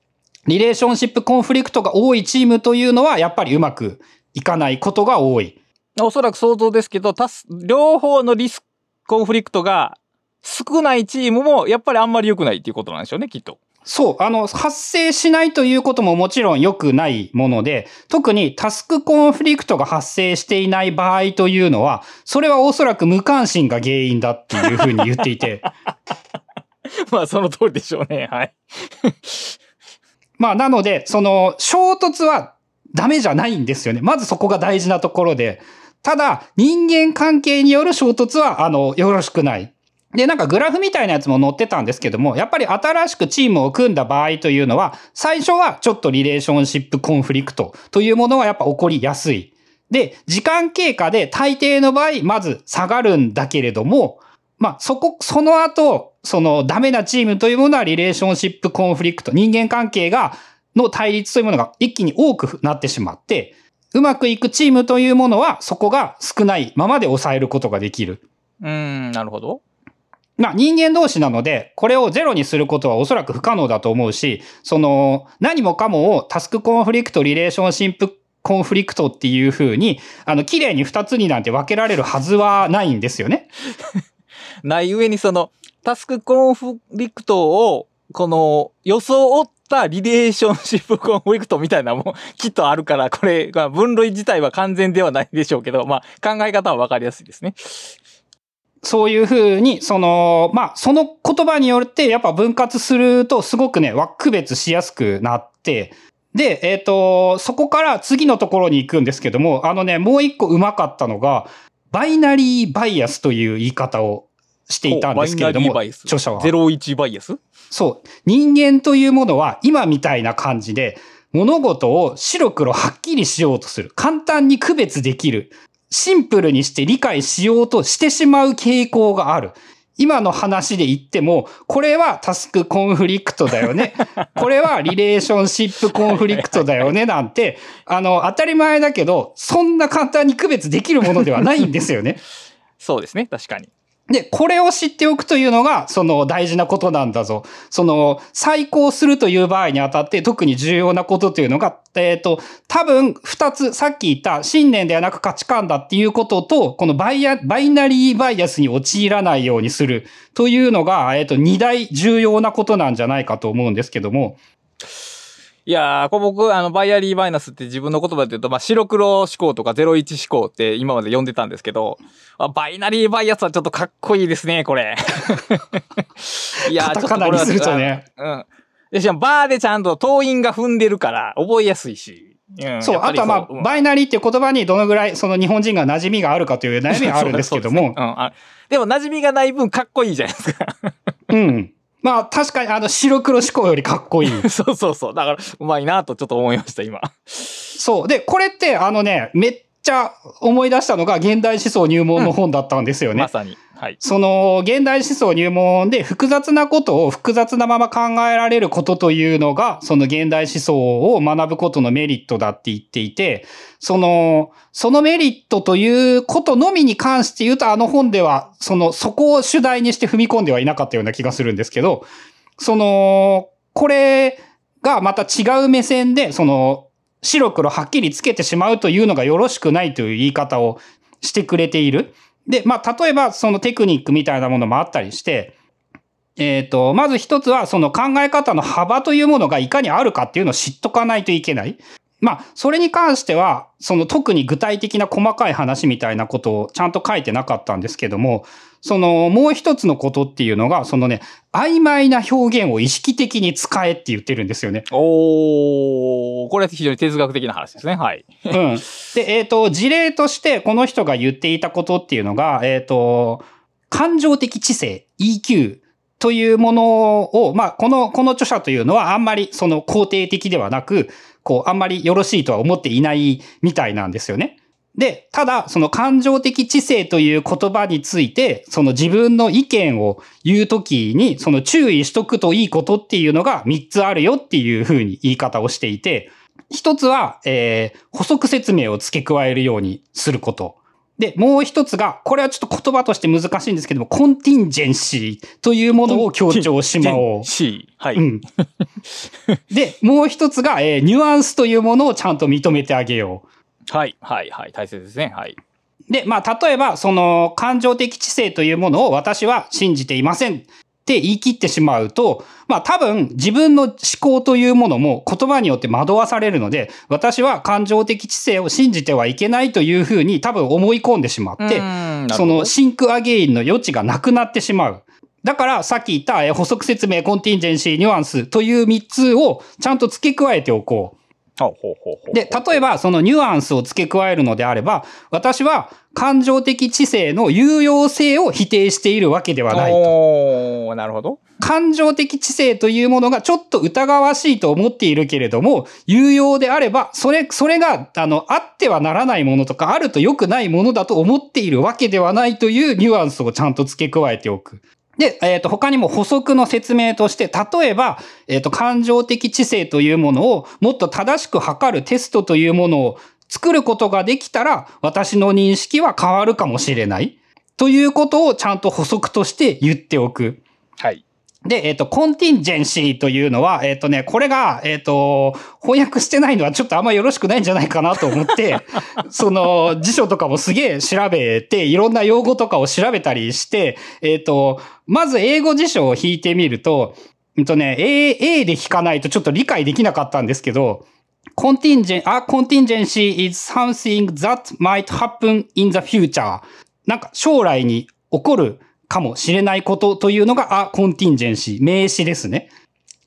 リレーションシップコンフリクトが多いチームというのは、やっぱりうまくいかないことが多い。おそらく想像ですけど、両方のリスク、コンフリクトが少ないチームも、やっぱりあんまり良くないっていうことなんでしょうね、きっと。そう、あの、発生しないということももちろん良くないもので、特にタスクコンフリクトが発生していない場合というのは、それはおそらく無関心が原因だっていうふうに言っていて、[LAUGHS] まあ、その通りでしょうね。はい。[LAUGHS] まあ、なので、その、衝突はダメじゃないんですよね。まずそこが大事なところで。ただ、人間関係による衝突は、あの、よろしくない。で、なんかグラフみたいなやつも載ってたんですけども、やっぱり新しくチームを組んだ場合というのは、最初はちょっとリレーションシップコンフリクトというものはやっぱ起こりやすい。で、時間経過で大抵の場合、まず下がるんだけれども、まあ、そこ、その後、そのダメなチームというものは relationship conflict、人間関係が、の対立というものが一気に多くなってしまって、うまくいくチームというものはそこが少ないままで抑えることができる。うーん、なるほど。まあ人間同士なので、これをゼロにすることはおそらく不可能だと思うし、その何もかもを task conflict、relationship conflict っていう風に、あの、綺麗に二つになんて分けられるはずはないんですよね。[LAUGHS] ない上にその、タスクコンフリクトを、この、装ったリレーションシップコンフリクトみたいなのも [LAUGHS] きっとあるから、これ、分類自体は完全ではないでしょうけど、まあ考え方はわかりやすいですね。そういう風に、その、まあ、その言葉によってやっぱ分割するとすごくね、わ区別しやすくなって、で、えっ、と、そこから次のところに行くんですけども、あのね、もう一個うまかったのが、バイナリーバイアスという言い方をしていたんですけれども、著者は。01バイアスそう。人間というものは今みたいな感じで物事を白黒はっきりしようとする。簡単に区別できる。シンプルにして理解しようとしてしまう傾向がある。今の話で言っても、これはタスクコンフリクトだよね。[LAUGHS] これはリレーションシップコンフリクトだよねなんて、あの、当たり前だけど、そんな簡単に区別できるものではないんですよね。[LAUGHS] そうですね、確かに。で、これを知っておくというのが、その大事なことなんだぞ。その、再考するという場合にあたって特に重要なことというのが、えっ、と、多分二つ、さっき言った信念ではなく価値観だっていうことと、このバイア、バイナリーバイアスに陥らないようにするというのが、えっ、と、二大重要なことなんじゃないかと思うんですけども、いやー、これ僕、あの、バイアリーバイナスって自分の言葉で言うと、まあ、白黒思考とか01思考って今まで読んでたんですけど、あバイナリーバイアスはちょっとかっこいいですね、これ。[LAUGHS] いやー、ちょっとこれはするとね。うん。でしかもバーでちゃんと党員が踏んでるから、覚えやすいし。うん、そう、あとはまあそううん、バイナリーっていう言葉にどのぐらいその日本人が馴染みがあるかという悩みがあるんですけども、ですねうんあでも馴染みがない分かっこいいじゃないですか。うん。まあ確かにあの白黒思考よりかっこいい。[LAUGHS] そうそうそう。だから、うまいなとちょっと思いました、今。そう。で、これってあのね、めっちゃ思い出したのが現代思想入門の本だったんですよね。まさに。はい。その、現代思想入門で複雑なことを複雑なまま考えられることというのが、その現代思想を学ぶことのメリットだって言っていて、その、そのメリットということのみに関して言うと、あの本では、その、そこを主題にして踏み込んではいなかったような気がするんですけど、その、これがまた違う目線で、その、白黒はっきりつけてしまうというのがよろしくないという言い方をしてくれている。で、まあ、例えばそのテクニックみたいなものもあったりして、えっ、と、まず一つはその考え方の幅というものがいかにあるかっていうのを知っとかないといけない。まあ、それに関しては、その特に具体的な細かい話みたいなことをちゃんと書いてなかったんですけども、そのもう一つのことっていうのが、そのね、曖昧な表現を意識的に使えって言ってるんですよね。おー、これは非常に哲学的な話ですね。はい。うん。で、えっ、と、事例としてこの人が言っていたことっていうのが、えっ、と、感情的知性、EQ というものを、まあ、この、この著者というのはあんまりその肯定的ではなく、こう、あんまりよろしいとは思っていないみたいなんですよね。で、ただ、その感情的知性という言葉について、その自分の意見を言うときに、その注意しとくといいことっていうのが3つあるよっていうふうに言い方をしていて、一つは、えー補足説明を付け加えるようにすること。で、もう一つが、これはちょっと言葉として難しいんですけども、コンティンジェンシーというものを強調しまおう。C。はい。うん。[LAUGHS] で、もう一つが、えーニュアンスというものをちゃんと認めてあげよう。はい。はい。はい。大切ですね。はい。で、まあ、例えば、その、感情的知性というものを私は信じていません。って言い切ってしまうと、まあ多分自分の思考というものも言葉によって惑わされるので、私は感情的知性を信じてはいけないというふうに多分思い込んでしまって、その think again の余地がなくなってしまう。だからさっき言ったえ補足説明、 contingency、ニュアンスという3つをちゃんと付け加えておこう。で、例えばそのニュアンスを付け加えるのであれば、私は感情的知性の有用性を否定しているわけではないと。なるほど。感情的知性というものがちょっと疑わしいと思っているけれども、有用であれば、それ、それが、あの、あってはならないものとか、あると良くないものだと思っているわけではないというニュアンスをちゃんと付け加えておく。で、えっ、と、他にも補足の説明として、例えば、えっ、と、感情的知性というものをもっと正しく測るテストというものを作ることができたら、私の認識は変わるかもしれない。ということをちゃんと補足として言っておく。はい。で、えっ、と、コンティンジェンシーというのは、えっ、とね、これが、えっ、と、翻訳してないのはちょっとあんまよろしくないんじゃないかなと思って、[LAUGHS] その、辞書とかもすげえ調べて、いろんな用語とかを調べたりして、えっ、と、まず英語辞書を引いてみると、うんとね、A、A で引かないとちょっと理解できなかったんですけど、contingent, a contingency is something that might happen in the future. なんか将来に起こるかもしれないことというのが、あ、コンティンジェンシー、名詞ですね。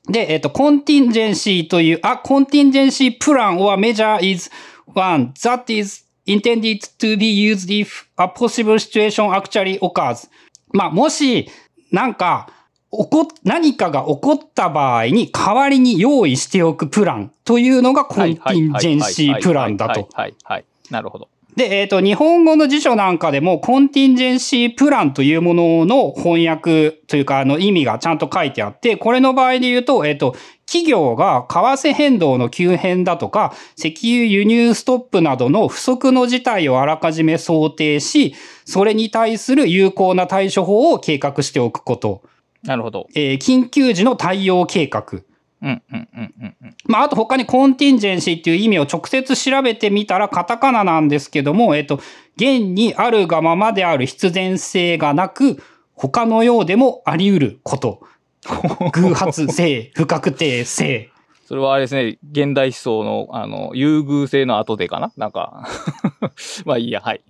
で、えっ、と、コンティンジェンシーという、あ、コンティンジェンシープラン or measure is one that is intended to be used if a possible situation actually occurs. まあ、もし、なんか、起こ、何かが起こった場合に代わりに用意しておくプランというのがコンティンジェンシープランだと。はいはいはい。なるほど。で、えっ、と、日本語の辞書なんかでも、コンティンジェンシープランというものの翻訳というか、あの意味がちゃんと書いてあって、これの場合で言うと、えっ、と、企業が為替変動の急変だとか、石油輸入ストップなどの不測の事態をあらかじめ想定し、それに対する有効な対処法を計画しておくこと。なるほど。えー緊急時の対応計画。うんうんうんうんうん。まあ、あと他にコンティンジェンシーっていう意味を直接調べてみたらカタカナなんですけども、えっと、現にあるがままである必然性がなく、他のようでもあり得ること。[LAUGHS] 偶発性、不確定性。それはあれですね、現代思想の、あの、優遇性の後でかな？なんか、[LAUGHS] まあいいや、はい。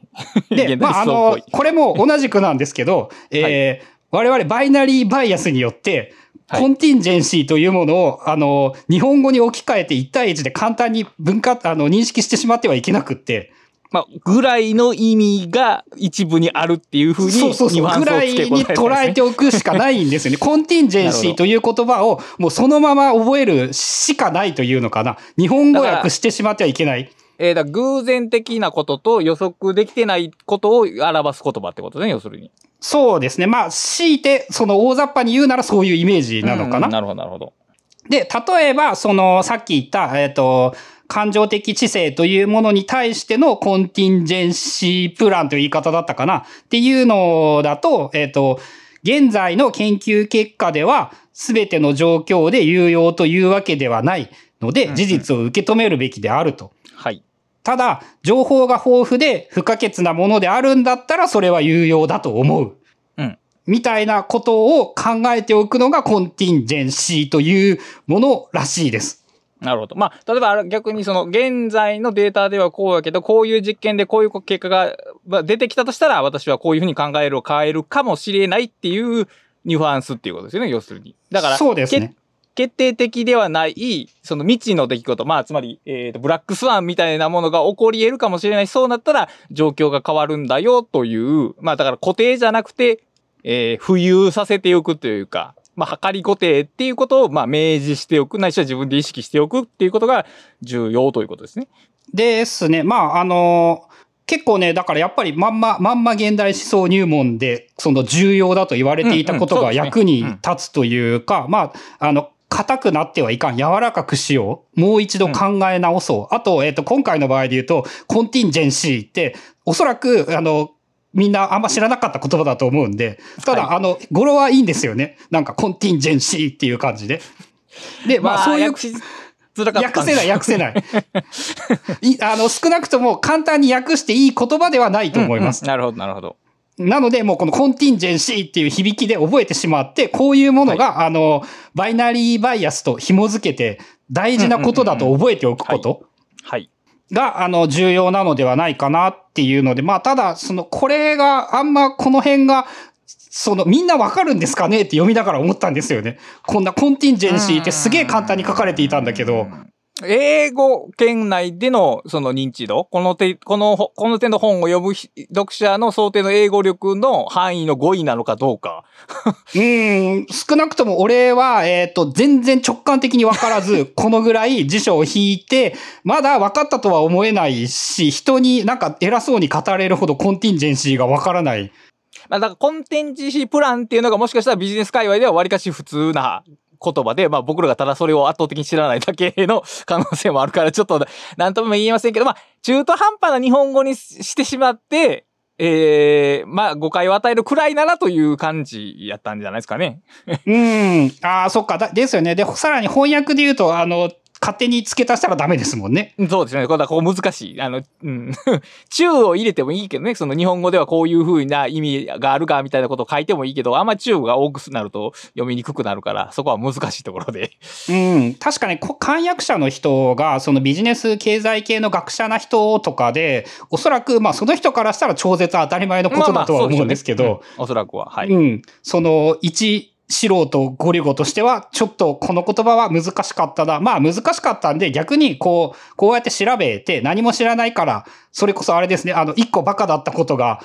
で、[LAUGHS] 現まあ、あのこれも同じくなんですけど、えー我々バイナリーバイアスによって、はいコンティンジェンシーというものを、あの、日本語に置き換えて1対1で簡単に文化、あの、認識してしまってはいけなくって、まあ、ぐらいの意味が一部にあるっていうふうに、そうそうそう。ぐらいに捉えておくしかないんですよね。[LAUGHS] コンティンジェンシーという言葉をもうそのまま覚えるしかないというのかな。日本語訳してしまってはいけない。えー、だ偶然的なことと予測できてないことを表す言葉ってことね、要するに。そうですね。まあ、強いて、その大雑把に言うならそういうイメージなのかな。うんなるほど、なるほど。で、例えば、その、さっき言った、えっ、と、感情的知性というものに対してのコンティンジェンシープランという言い方だったかなっていうのだと、えっ、と、現在の研究結果では、すべての状況で有用というわけではないので、うん事実を受け止めるべきであると。はい。ただ、情報が豊富で不可欠なものであるんだったら、それは有用だと思う。うん。みたいなことを考えておくのがコンティンジェンシーというものらしいです。なるほど。まあ、例えば逆にその現在のデータではこうやけど、こういう実験でこういう結果がまあ出てきたとしたら、私はこういうふうに考えるを変えるかもしれないっていうニュアンスっていうことですよね、要するに。だから、そうですね。決定的ではない、その未知の出来事、まあ、つまり、えーと、ブラックスワンみたいなものが起こり得るかもしれない。そうなったら、状況が変わるんだよ、という、まあ、だから固定じゃなくて、えー浮遊させておくというか、まあ、測り固定っていうことを、まあ、明示しておく、ないしは自分で意識しておくっていうことが重要ということですね。ですね。まあ、あの結構ね、だからやっぱりまんま、まんま現代思想入門で、その重要だと言われていたことがうんうんそうですね役に立つというか、まあ、あの、硬くなってはいかん。柔らかくしよう。もう一度考え直そう。あと、えっ、と、今回の場合で言うと、コンティンジェンシーって、おそらく、あの、みんなあんま知らなかった言葉だと思うんで、ただ、はいあの、語呂はいいんですよね。なんか、コンティンジェンシーっていう感じで。で、まあ、そういう訳せない、訳せない。[LAUGHS] いあの、少なくとも簡単に訳していい言葉ではないと思います。うんうんなるほど、なるほど。なので、もうこのコンティンジェンシーっていう響きで覚えてしまって、こういうものが、あの、バイナリーバイアスと紐づけて大事なことだと覚えておくことはい。が、あの、重要なのではないかなっていうので、まあ、ただ、その、これがあんまこの辺が、その、みんなわかるんですかねって読みながら思ったんですよね。こんなコンティンジェンシーってすげえ簡単に書かれていたんだけど、英語圏内でのその認知度、この手、この、この手の本を読むひ読者の想定の英語力の範囲の語彙なのかどうか。うーん、少なくとも俺は、えっ、と、全然直感的にわからず、このぐらい辞書を引いて、まだ分かったとは思えないし、人になんか偉そうに語れるほどコンティンジェンシーがわからない。まあ、だからコンテンジシープランっていうのがもしかしたらビジネス界隈では割かし普通な言葉で、まあ僕らがただそれを圧倒的に知らないだけの [LAUGHS] 可能性もあるから、ちょっと何とも言えませんけど、まあ中途半端な日本語にしてしまって、ええまあ誤解を与えるくらいならという感じやったんじゃないですかね。うん。ああ、そっか。ですよね。で、さらに翻訳で言うと、あの、勝手に付け足したらダメですもんね。そうですね。これだここ難しい。あの、うん。[LAUGHS] 中を入れてもいいけどね。その日本語ではこういう風な意味があるかみたいなことを書いてもいいけど、あんま中が多くなると読みにくくなるから、そこは難しいところで。うん。確かに、こ漢訳者の人が、そのビジネス経済系の学者な人とかで、おそらく、まあ、その人からしたら超絶当たり前のことだとは思うんですけど、まあまあねうんおそらくは。はい。うん。その、一素人ゴリゴとしては、ちょっとこの言葉は難しかったな。まあ難しかったんで、逆にこう、こうやって調べて何も知らないから、それこそあれですね、あの、一個バカだったことが、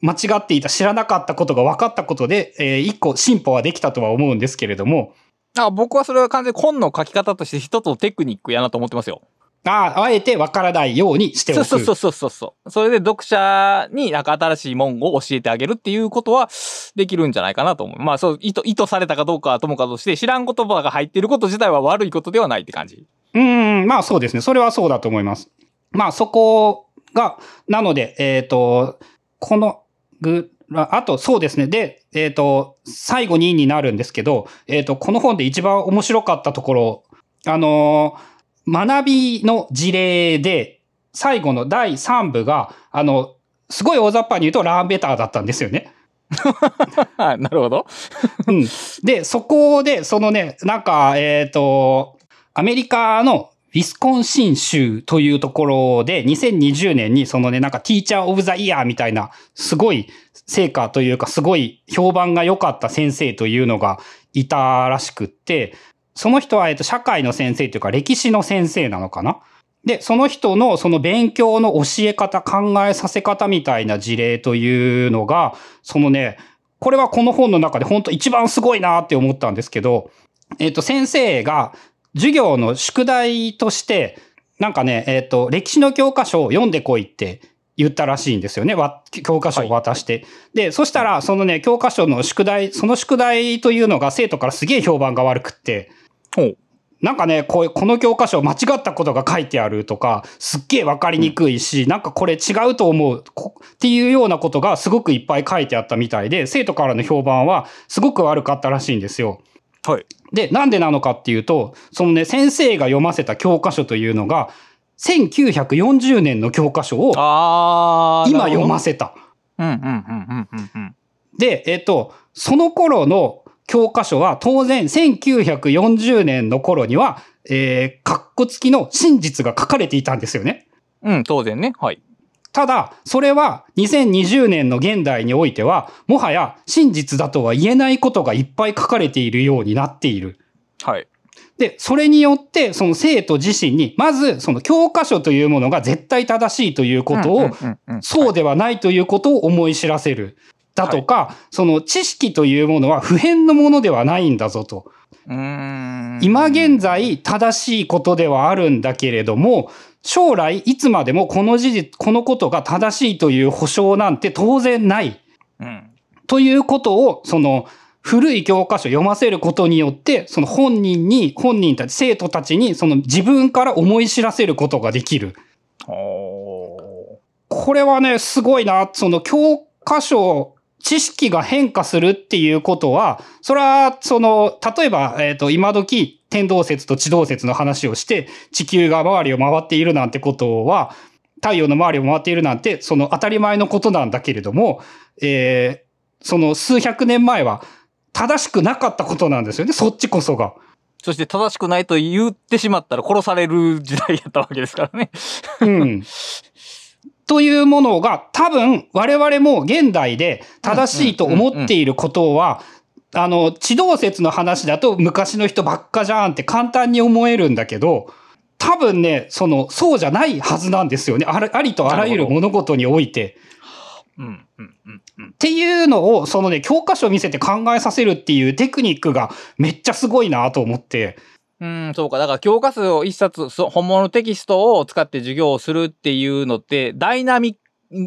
間違っていた、知らなかったことが分かったことで、えー一個進歩はできたとは思うんですけれども、あ僕はそれは完全に本の書き方として一つのテクニックやなと思ってますよ。ああ、あえて分からないようにしておく。そうそうそうそうそう。それで読者になんか新しいもんを教えてあげるっていうことはできるんじゃないかなと思う。まあそう、意図、意図されたかどうかはともかくとして、知らん言葉が入っていること自体は悪いことではないって感じ。うん、まあそうですね。それはそうだと思います。まあそこが、なので、えっ、と、このぐら、あとそうですね。で、えっ、と、最後にになるんですけど、えっ、と、この本で一番面白かったところ、あのー学びの事例で、最後の第3部が、あの、すごい大雑把に言うとラーンベターだったんですよね。[LAUGHS] なるほど。うん。で、そこで、そのね、なんか、えっ、と、アメリカのウィスコンシン州というところで、2020年にそのね、なんかティーチャーオブザイヤーみたいな、すごい成果というか、すごい評判が良かった先生というのがいたらしくって、その人は、えっと、社会の先生というか、歴史の先生なのかな？で、その人のその勉強の教え方、考えさせ方みたいな事例というのが、そのね、これはこの本の中で本当一番すごいなって思ったんですけど、えっ、と、先生が授業の宿題として、なんかね、えっ、と、歴史の教科書を読んでこいって言ったらしいんですよね。わ教科書を渡して。で、そしたら、そのね、教科書の宿題、その宿題というのが生徒からすげえ評判が悪くって。なんかね、こういう、この教科書間違ったことが書いてあるとか、すっげえわかりにくいし、なんかこれ違うと思うこっていうようなことがすごくいっぱい書いてあったみたいで、生徒からの評判はすごく悪かったらしいんですよ。はい。で、なんでなのかっていうと、そのね、先生が読ませた教科書というのが、1940年の教科書を。今読ませ。せた。うんうんうんうんうんうん。で、えっと、その頃の教科書は当然1940年の頃には、えー、カッコ付きの真実が書かれていたんですよね。うん、当然ね。はい。ただ、それは2020年の現代においては、もはや真実だとは言えないことがいっぱい書かれているようになっている。はい。で、それによって、その生徒自身に、まず、その教科書というものが絶対正しいということを、そうではないということを思い知らせる。だとか、その知識というものは普遍のものではないんだぞと。今現在正しいことではあるんだけれども、将来いつまでもこの事実、このことが正しいという保証なんて当然ない。うん。ということを、その、古い教科書を読ませることによって、その本人に、本人たち、生徒たちに、その自分から思い知らせることができる。おこれはね、すごいな。その教科書、知識が変化するっていうことは、それは、その、例えば、えっ、と、今時、天動説と地動説の話をして、地球が周りを回っているなんてことは、太陽の周りを回っているなんて、その当たり前のことなんだけれども、えー、その数百年前は正しくなかったことなんですよね、そっちこそが。そして正しくないと言ってしまったら殺される時代やったわけですからね。うん。[LAUGHS] というものが多分我々も現代で正しいと思っていることは、あの、地動説の話だと昔の人ばっかじゃんって簡単に思えるんだけど、多分ね、その、そうじゃないはずなんですよね。あありとあらゆる物事において。っていうのを、そのね、教科書を見せて考えさせるっていうテクニックがめっちゃすごいなと思って。うん、そうか。だから教科書を一冊、本物のテキストを使って授業をするっていうのって、ダイナミ、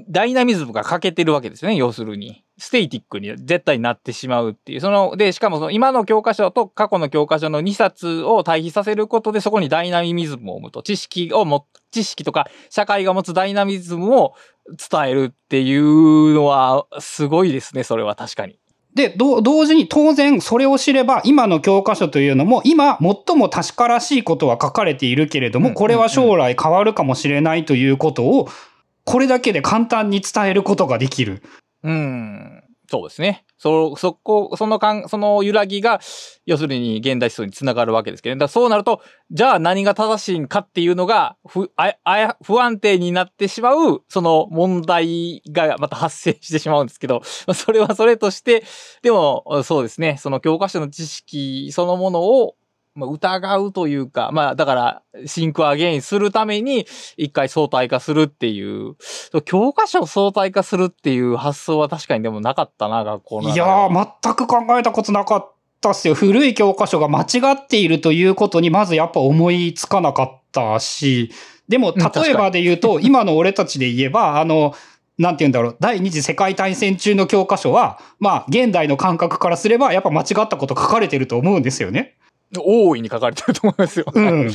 ダイナミズムが欠けてるわけですね、要するに。ステイティックに絶対になってしまうっていう。その、で、しかもその今の教科書と過去の教科書の2冊を対比させることで、そこにダイナミズムを生むと。知識をも、知識とか社会が持つダイナミズムを伝えるっていうのは、すごいですね、それは確かに。で、ど同時に当然それを知れば今の教科書というのも今最も確からしいことは書かれているけれども、うんこれは将来変わるかもしれないということをこれだけで簡単に伝えることができる。うん。そうですね。そ、そこ、そのかん、その揺らぎが、要するに現代思想につながるわけですけど、ね、だそうなると、じゃあ何が正しいんかっていうのが、不、あ、あ、不安定になってしまう、その問題がまた発生してしまうんですけど、それはそれとして、でも、そうですね、その教科書の知識そのものを、まあ、疑うというか、まあ、だから、シンクアゲインするために、一回相対化するっていう、教科書を相対化するっていう発想は確かにでもなかったな、学校の中い。やー、全く考えたことなかったっすよ。古い教科書が間違っているということにまずやっぱ思いつかなかったし、でも例えばで言うと、[LAUGHS] 今の俺たちで言えば、あの、なんて言うんだろう、第二次世界大戦中の教科書は、まあ、現代の感覚からすれば、やっぱ間違ったこと書かれてると思うんですよね。大いに書かれてると思いますよ。うん。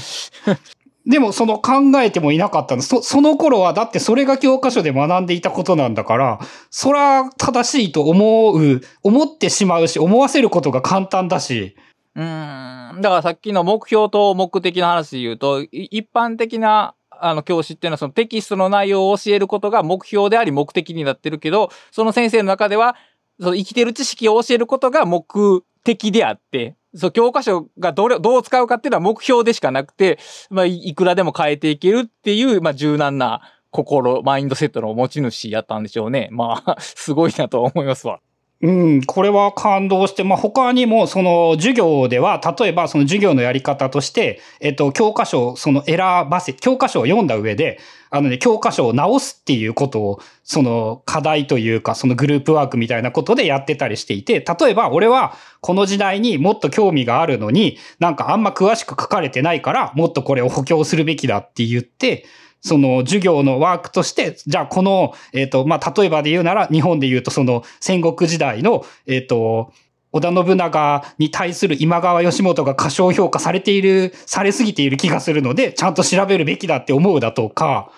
でも、その考えてもいなかったの。そ、その頃は、だってそれが教科書で学んでいたことなんだから、そら正しいと思う、思ってしまうし、思わせることが簡単だし、うーん。だからさっきの目標と目的の話で言うと、い一般的なあの教師っていうのはそのテキストの内容を教えることが目標であり目的になってるけど、その先生の中では、その生きてる知識を教えることが目的であって、そう、教科書がどれ、どう使うかっていうのは目標でしかなくて、まあ、いくらでも変えていけるっていう、まあ、柔軟な心、マインドセットの持ち主やったんでしょうね。まあ、すごいなと思いますわ。うん、これは感動して、まあ、他にも、その、授業では、例えば、その授業のやり方として、えっと、教科書を、その、選ばせ、教科書を読んだ上で、あのね、教科書を直すっていうことを、その、課題というか、そのグループワークみたいなことでやってたりしていて、例えば、俺は、この時代にもっと興味があるのに、なんかあんま詳しく書かれてないから、もっとこれを補強するべきだって言って、その授業のワークとして、じゃあこの、えっ、と、まあ、例えばで言うなら、日本で言うとその戦国時代の、えっ、と、織田信長に対する今川義元が過小評価されている、されすぎている気がするので、ちゃんと調べるべきだって思うだとか、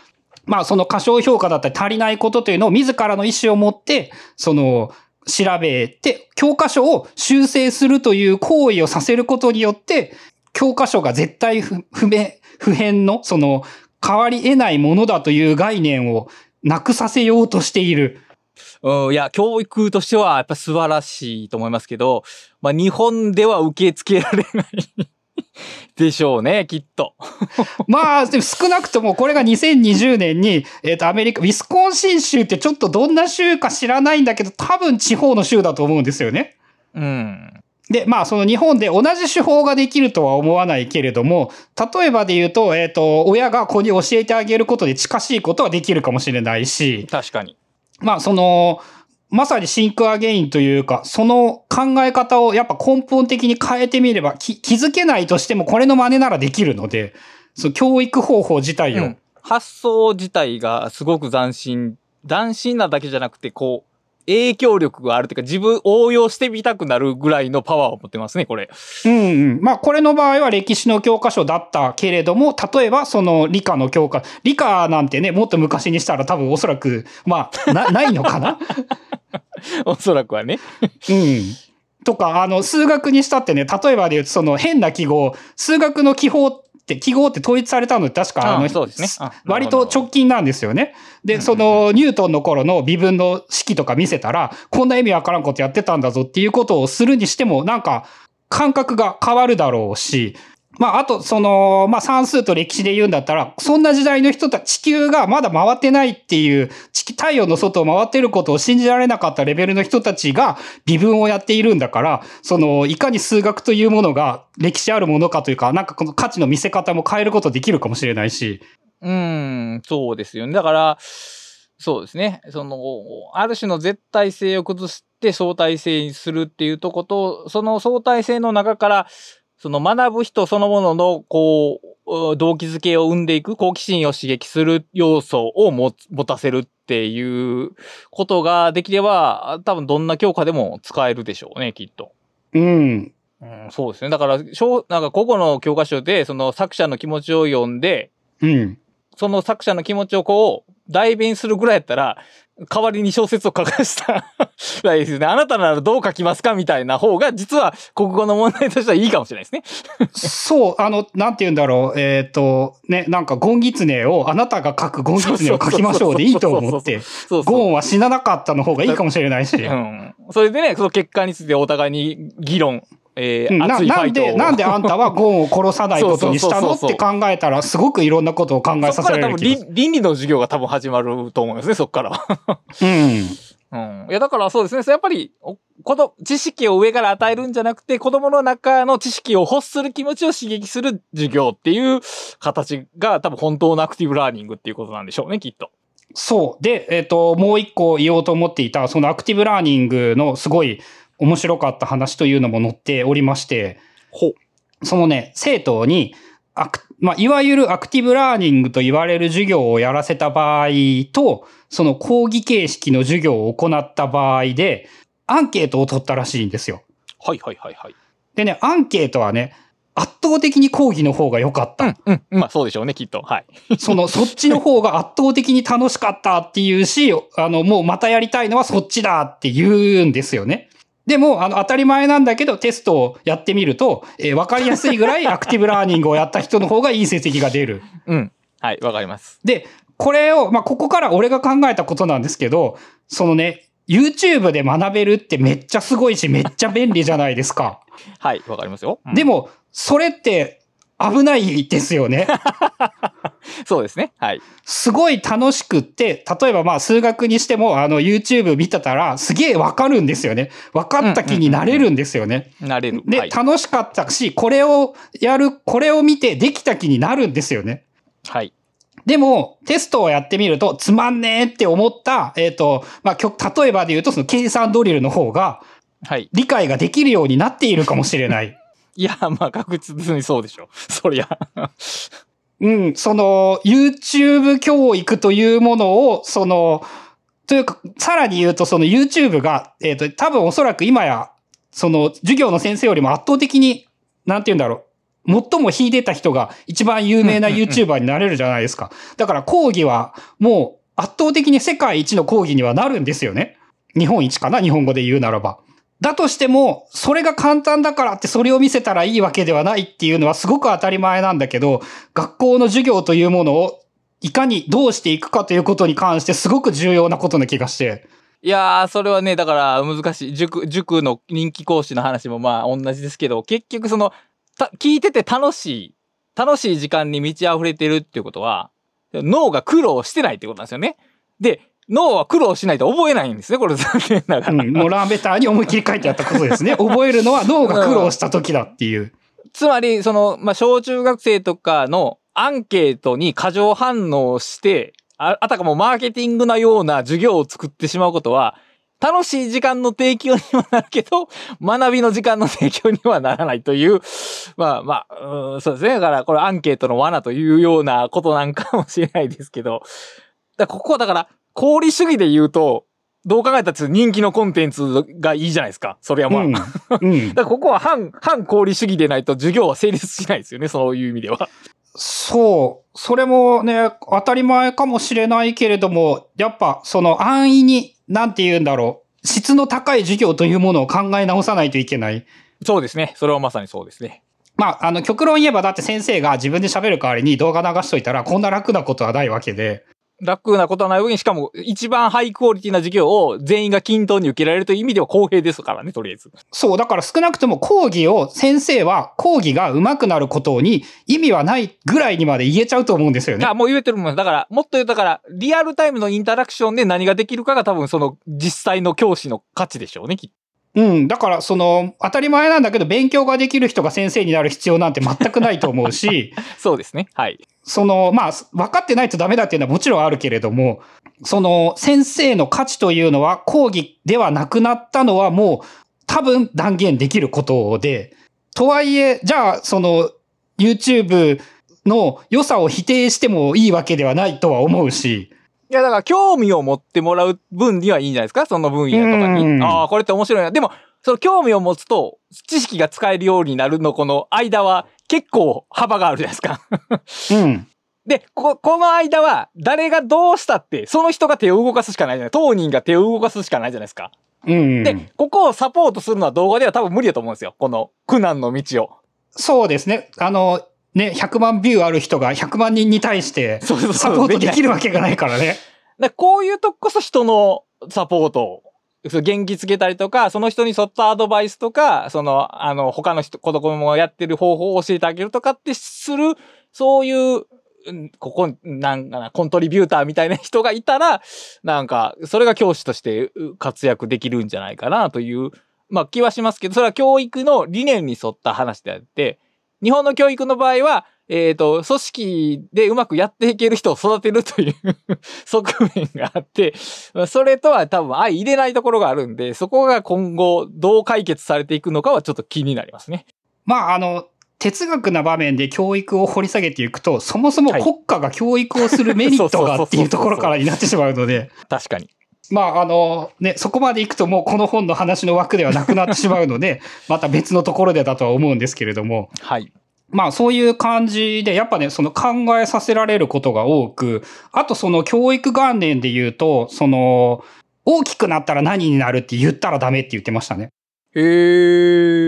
まあその過小評価だったり足りないことというのを自らの意思を持って、その、調べて、教科書を修正するという行為をさせることによって、教科書が絶対不明、不変の、その、変わり得ないものだという概念をなくさせようとしている。うん、いや、教育としてはやっぱ素晴らしいと思いますけど、まあ日本では受け付けられないでしょうね、[LAUGHS] きっと。[LAUGHS] まあ、でも少なくともこれが2020年に、えっ、と、アメリカ、ウィスコンシン州ってちょっとどんな州か知らないんだけど、多分地方の州だと思うんですよね。うん。で、まあ、その日本で同じ手法ができるとは思わないけれども、例えばで言うと、えっ、と、親が子に教えてあげることで近しいことはできるかもしれないし、確かに。まあ、その、まさにシンクアゲインというか、その考え方をやっぱ根本的に変えてみれば、き気づけないとしてもこれの真似ならできるので、その教育方法自体を、うん発想自体がすごく斬新。斬新なだけじゃなくて、こう、影響力があるというか、自分応用してみたくなるぐらいのパワーを持ってますね、これ。うんうん。まあ、これの場合は歴史の教科書だったけれども、例えばその理科の教科、理科なんてね、もっと昔にしたら多分おそらく、まあ、な、[LAUGHS] ないのかな？[LAUGHS] おそらくはね。うん。とか、あの、数学にしたってね、例えばで言うと、その変な記号、数学の記法、って、記号って統一されたのって確かあの、そうですね。あ割と直近なんですよね。で、うんその、ニュートンの頃の微分の式とか見せたら、こんな意味わからんことやってたんだぞっていうことをするにしても、なんか、感覚が変わるだろうし、まあ、あと、その、まあ、算数と歴史で言うんだったら、そんな時代の人たち、地球がまだ回ってないっていう、地球太陽の外を回ってることを信じられなかったレベルの人たちが微分をやっているんだから、その、いかに数学というものが歴史あるものかというか、なんかこの価値の見せ方も変えることできるかもしれないし、うん、そうですよね。だから、そうですね。その、ある種の絶対性を崩して相対性にするっていうとこと、その相対性の中から、その学ぶ人そのものの、こう、動機づけを生んでいく、好奇心を刺激する要素を持持たせるっていうことができれば、多分どんな教科でも使えるでしょうね、きっと。うん。うん、そうですね。だから、小なんか個々の教科書で、その作者の気持ちを読んで、うん。その作者の気持ちをこう、代弁するぐらいやったら、代わりに小説を書かした [LAUGHS] らいいですね。あなたならどう書きますかみたいな方が、実は国語の問題としてはいいかもしれないですね。[LAUGHS] そう、あの、なんて言うんだろう。えっ、と、ね、なんか、ゴンギツネを、あなたが書くゴンギツネを書きましょうでいいと思って、そうそう。ゴンは死ななかったの方がいいかもしれないし。うん。それでね、その結果についてお互いに議論、えー熱いファイトをなんで、なんであんたはゴンを殺さないことにしたのって考えたら、すごくいろんなことを考えさせられる気がする。倫倫理の授業が多分始まると思いますね、そこからは。うん。うん。いや、だからそうですね。やっぱり、お子供、知識を上から与えるんじゃなくて、子供の中の知識を欲する気持ちを刺激する授業っていう形が多分本当のアクティブラーニングっていうことなんでしょうね、きっと。そう。で、えっ、と、もう一個言おうと思っていた、そのアクティブラーニングのすごい面白かった話というのも載っておりまして。そのね、生徒に、アクまあ、いわゆるアクティブラーニングと言われる授業をやらせた場合と、その講義形式の授業を行った場合で、アンケートを取ったらしいんですよ。はいはいはいはい。でね、アンケートはね、圧倒的に講義の方が良かった。うん、うん。まあそうでしょうね、きっと。はい。[LAUGHS] その、そっちの方が圧倒的に楽しかったっていうし、あの、もうまたやりたいのはそっちだって言うんですよね。でも、あの、当たり前なんだけど、テストをやってみると、えーわかりやすいぐらい [LAUGHS] アクティブラーニングをやった人の方がいい成績が出る。うん。はい、わかります。で、これを、まあ、ここから俺が考えたことなんですけど、そのね、YouTube で学べるってめっちゃすごいし、めっちゃ便利じゃないですか。[LAUGHS] はい、わかりますよ。うんでも、それって危ないですよね。[LAUGHS] [LAUGHS] そうですね。はい。すごい楽しくって、例えばまあ数学にしても、あの YouTube 見てたらすげえわかるんですよね。わかった気になれるんですよね。なれる。で、はい。楽しかったし、これをやる、これを見てできた気になるんですよね。はい。でも、テストをやってみると、つまんねえって思った、えっ、と、まあ、例えばで言うと、その計算ドリルの方が、はい。理解ができるようになっているかもしれない。[LAUGHS] いや、まあ確実にそうでしょう。そりゃ。うん、その、YouTube 教育というものを、その、というか、さらに言うと、その YouTube が、えっ、と、多分おそらく今や、その、授業の先生よりも圧倒的に、なんて言うんだろう。最も秀でた人が一番有名な YouTuber になれるじゃないですか。だから講義は、もう圧倒的に世界一の講義にはなるんですよね。日本一かな日本語で言うならば。だとしても、それが簡単だからってそれを見せたらいいわけではないっていうのはすごく当たり前なんだけど、学校の授業というものをいかにどうしていくかということに関してすごく重要なことな気がして。いやー、それはね、だから難しい。塾、塾の人気講師の話もまあ同じですけど、結局その、聞いてて楽しい、楽しい時間に満ち溢れてるっていうことは、脳が苦労してないってことなんですよね。で、脳は苦労しないと覚えないんですね、これ残念ながら。うん、もうラーベターに思いっきり書いてあったことですね。[LAUGHS] 覚えるのは脳が苦労した時だっていう。つまり、その、まあ、小中学生とかのアンケートに過剰反応して、ああたかもマーケティングなような授業を作ってしまうことは、楽しい時間の提供にはなるけど、学びの時間の提供にはならないという、まあまあ、うーんそうですね。だから、これアンケートの罠というようなことなんかもしれないですけど、だここはだから、功利主義で言うと、どう考えたって人気のコンテンツがいいじゃないですか。それはまあ。うん。うん [LAUGHS] だ。からここは反、反功利主義でないと授業は成立しないですよね、そういう意味では。そう。それもね、当たり前かもしれないけれども、やっぱその安易に、なんて言うんだろう。質の高い授業というものを考え直さないといけない。そうですね。それはまさにそうですね。まあ、あの、極論言えばだって先生が自分で喋る代わりに動画流しといたらこんな楽なことはないわけで。楽なことはない上に、しかも一番ハイクオリティな授業を全員が均等に受けられるという意味では公平ですからね、とりあえず。そう、だから少なくとも講義を先生は講義が上手くなることに意味はないぐらいにまで言えちゃうと思うんですよね。あ、もう言えてるもん。だから、もっと言うだから、リアルタイムのインタラクションで何ができるかが多分その実際の教師の価値でしょうね、きっと。うん。だから、その、当たり前なんだけど、勉強ができる人が先生になる必要なんて全くないと思うし、[LAUGHS] そうですね。はい。その、まあ、分かってないとダメだっていうのはもちろんあるけれども、その、先生の価値というのは講義ではなくなったのはもう、多分断言できることで、とはいえ、じゃあ、その、YouTube の良さを否定してもいいわけではないとは思うし、いや、だから興味を持ってもらう分にはいいんじゃないですか？その分野とかうんに。ああ、これって面白いな。でも、その興味を持つと、知識が使えるようになるのこの間は結構幅があるじゃないですか。うん。で、こ、この間は、誰がどうしたって、その人が手を動かすしかないじゃない。当人が手を動かすしかないじゃないですか。うん。で、ここをサポートするのは動画では多分無理だと思うんですよ。この苦難の道を。そうですね。あの、ね、100万ビューある人が100万人に対して、サポートできるわけがないからね。だこういうとここそ人のサポート元気つけたりとか、その人に沿ったアドバイスとか、その、あの、他の人、子供もやってる方法を教えてあげるとかってする、そういう、ここ、なんかな、コントリビューターみたいな人がいたら、なんか、それが教師として活躍できるんじゃないかなという、まあ気はしますけど、それは教育の理念に沿った話であって、日本の教育の場合は、えっ、と、組織でうまくやっていける人を育てるという [LAUGHS] 側面があって、それとは多分相入れないところがあるんで、そこが今後どう解決されていくのかはちょっと気になりますね。まあ、あの、哲学な場面で教育を掘り下げていくと、そもそもはい国家が教育をするメリットがっていうところからになってしまうので、確かに。まあ、あの、ね、そこまで行くともうこの本の話の枠ではなくなってしまうので、[LAUGHS] また別のところでだとは思うんですけれども、はい。まあそういう感じで、やっぱね、その考えさせられることが多く、あとその教育元年で言うと、その、大きくなったら何になるって言ったらダメって言ってましたね。へ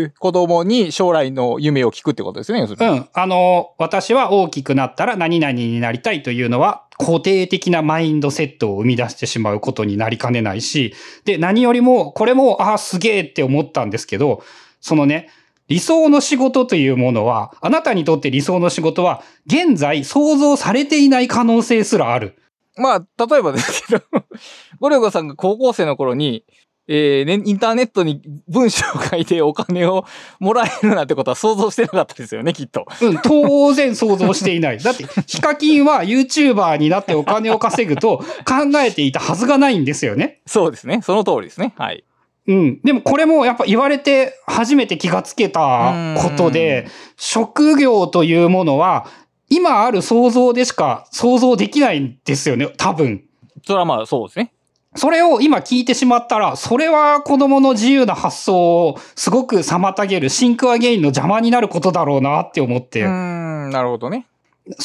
ー。子供に将来の夢を聞くってことですね。うん。あの、私は大きくなったら何々になりたいというのは、固定的なマインドセットを生み出してしまうことになりかねないし、で、何よりも、これも、ああ、すげえって思ったんですけど、そのね、理想の仕事というものは、あなたにとって理想の仕事は、現在想像されていない可能性すらある。まあ、例えばですけど、[LAUGHS] ゴリゴさんが高校生の頃に、えーね、インターネットに文章を書いてお金をもらえるなんてことは想像してなかったですよね、きっと。うん、当然想像していない。だって、ヒカキンは YouTuber になってお金を稼ぐと考えていたはずがないんですよね。[LAUGHS] そうですね。その通りですね。はい。うん。でもこれもやっぱ言われて初めて気がつけたことで、職業というものは、今ある想像でしか想像できないんですよね、多分。それはまあそうですね。それを今聞いてしまったら、それは子供の自由な発想をすごく妨げる、シンクアゲインの邪魔になることだろうなって思って。うーん、なるほどね。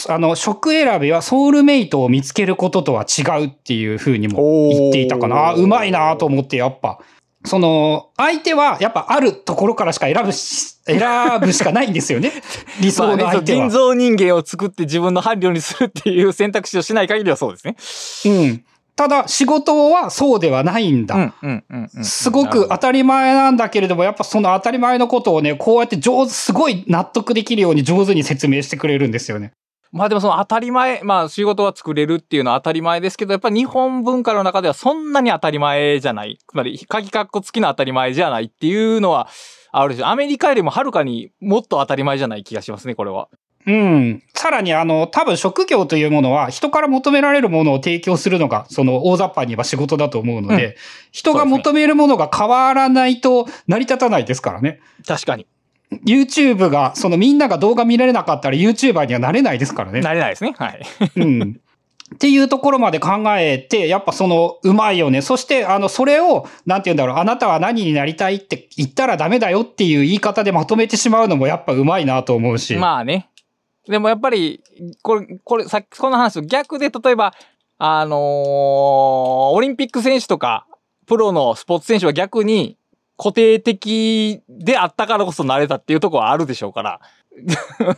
あの、職選びはソウルメイトを見つけることとは違うっていうふうにも言っていたかな。あうまいなと思って、やっぱ。その、相手はやっぱあるところからしか選ぶし、選ぶしかないんですよね。[LAUGHS] 理想の相手は。人造人間を作って自分の伴侶にするっていう選択肢をしない限りはそうですね。うん。ただ、仕事はそうではないんだ。うん、うん、うんうん。すごく当たり前なんだけれども、やっぱその当たり前のことをね、こうやって上手、すごい納得できるように上手に説明してくれるんですよね。まあでもその当たり前、まあ仕事は作れるっていうのは当たり前ですけど、やっぱり日本文化の中ではそんなに当たり前じゃない。つまり、鍵括弧付きの当たり前じゃないっていうのはあるし、アメリカよりもはるかにもっと当たり前じゃない気がしますね、これは。うん。さらにあの、多分職業というものは人から求められるものを提供するのが、その大雑把に言えば仕事だと思うので、うん人が求めるものが変わらないと成り立たないですからね。確かに。YouTube が、そのみんなが動画見られなかったら YouTuber にはなれないですからね。なれないですね。はい。うん。っていうところまで考えて、やっぱその、うまいよね。そして、あの、それを、なんて言うんだろう、あなたは何になりたいって言ったらダメだよっていう言い方でまとめてしまうのもやっぱうまいなと思うし。まあね。でもやっぱり、これ、これ、さっきこの話と逆で、例えば、あのーオリンピック選手とか、プロのスポーツ選手は逆に固定的であったからこそなれたっていうところはあるでしょうから。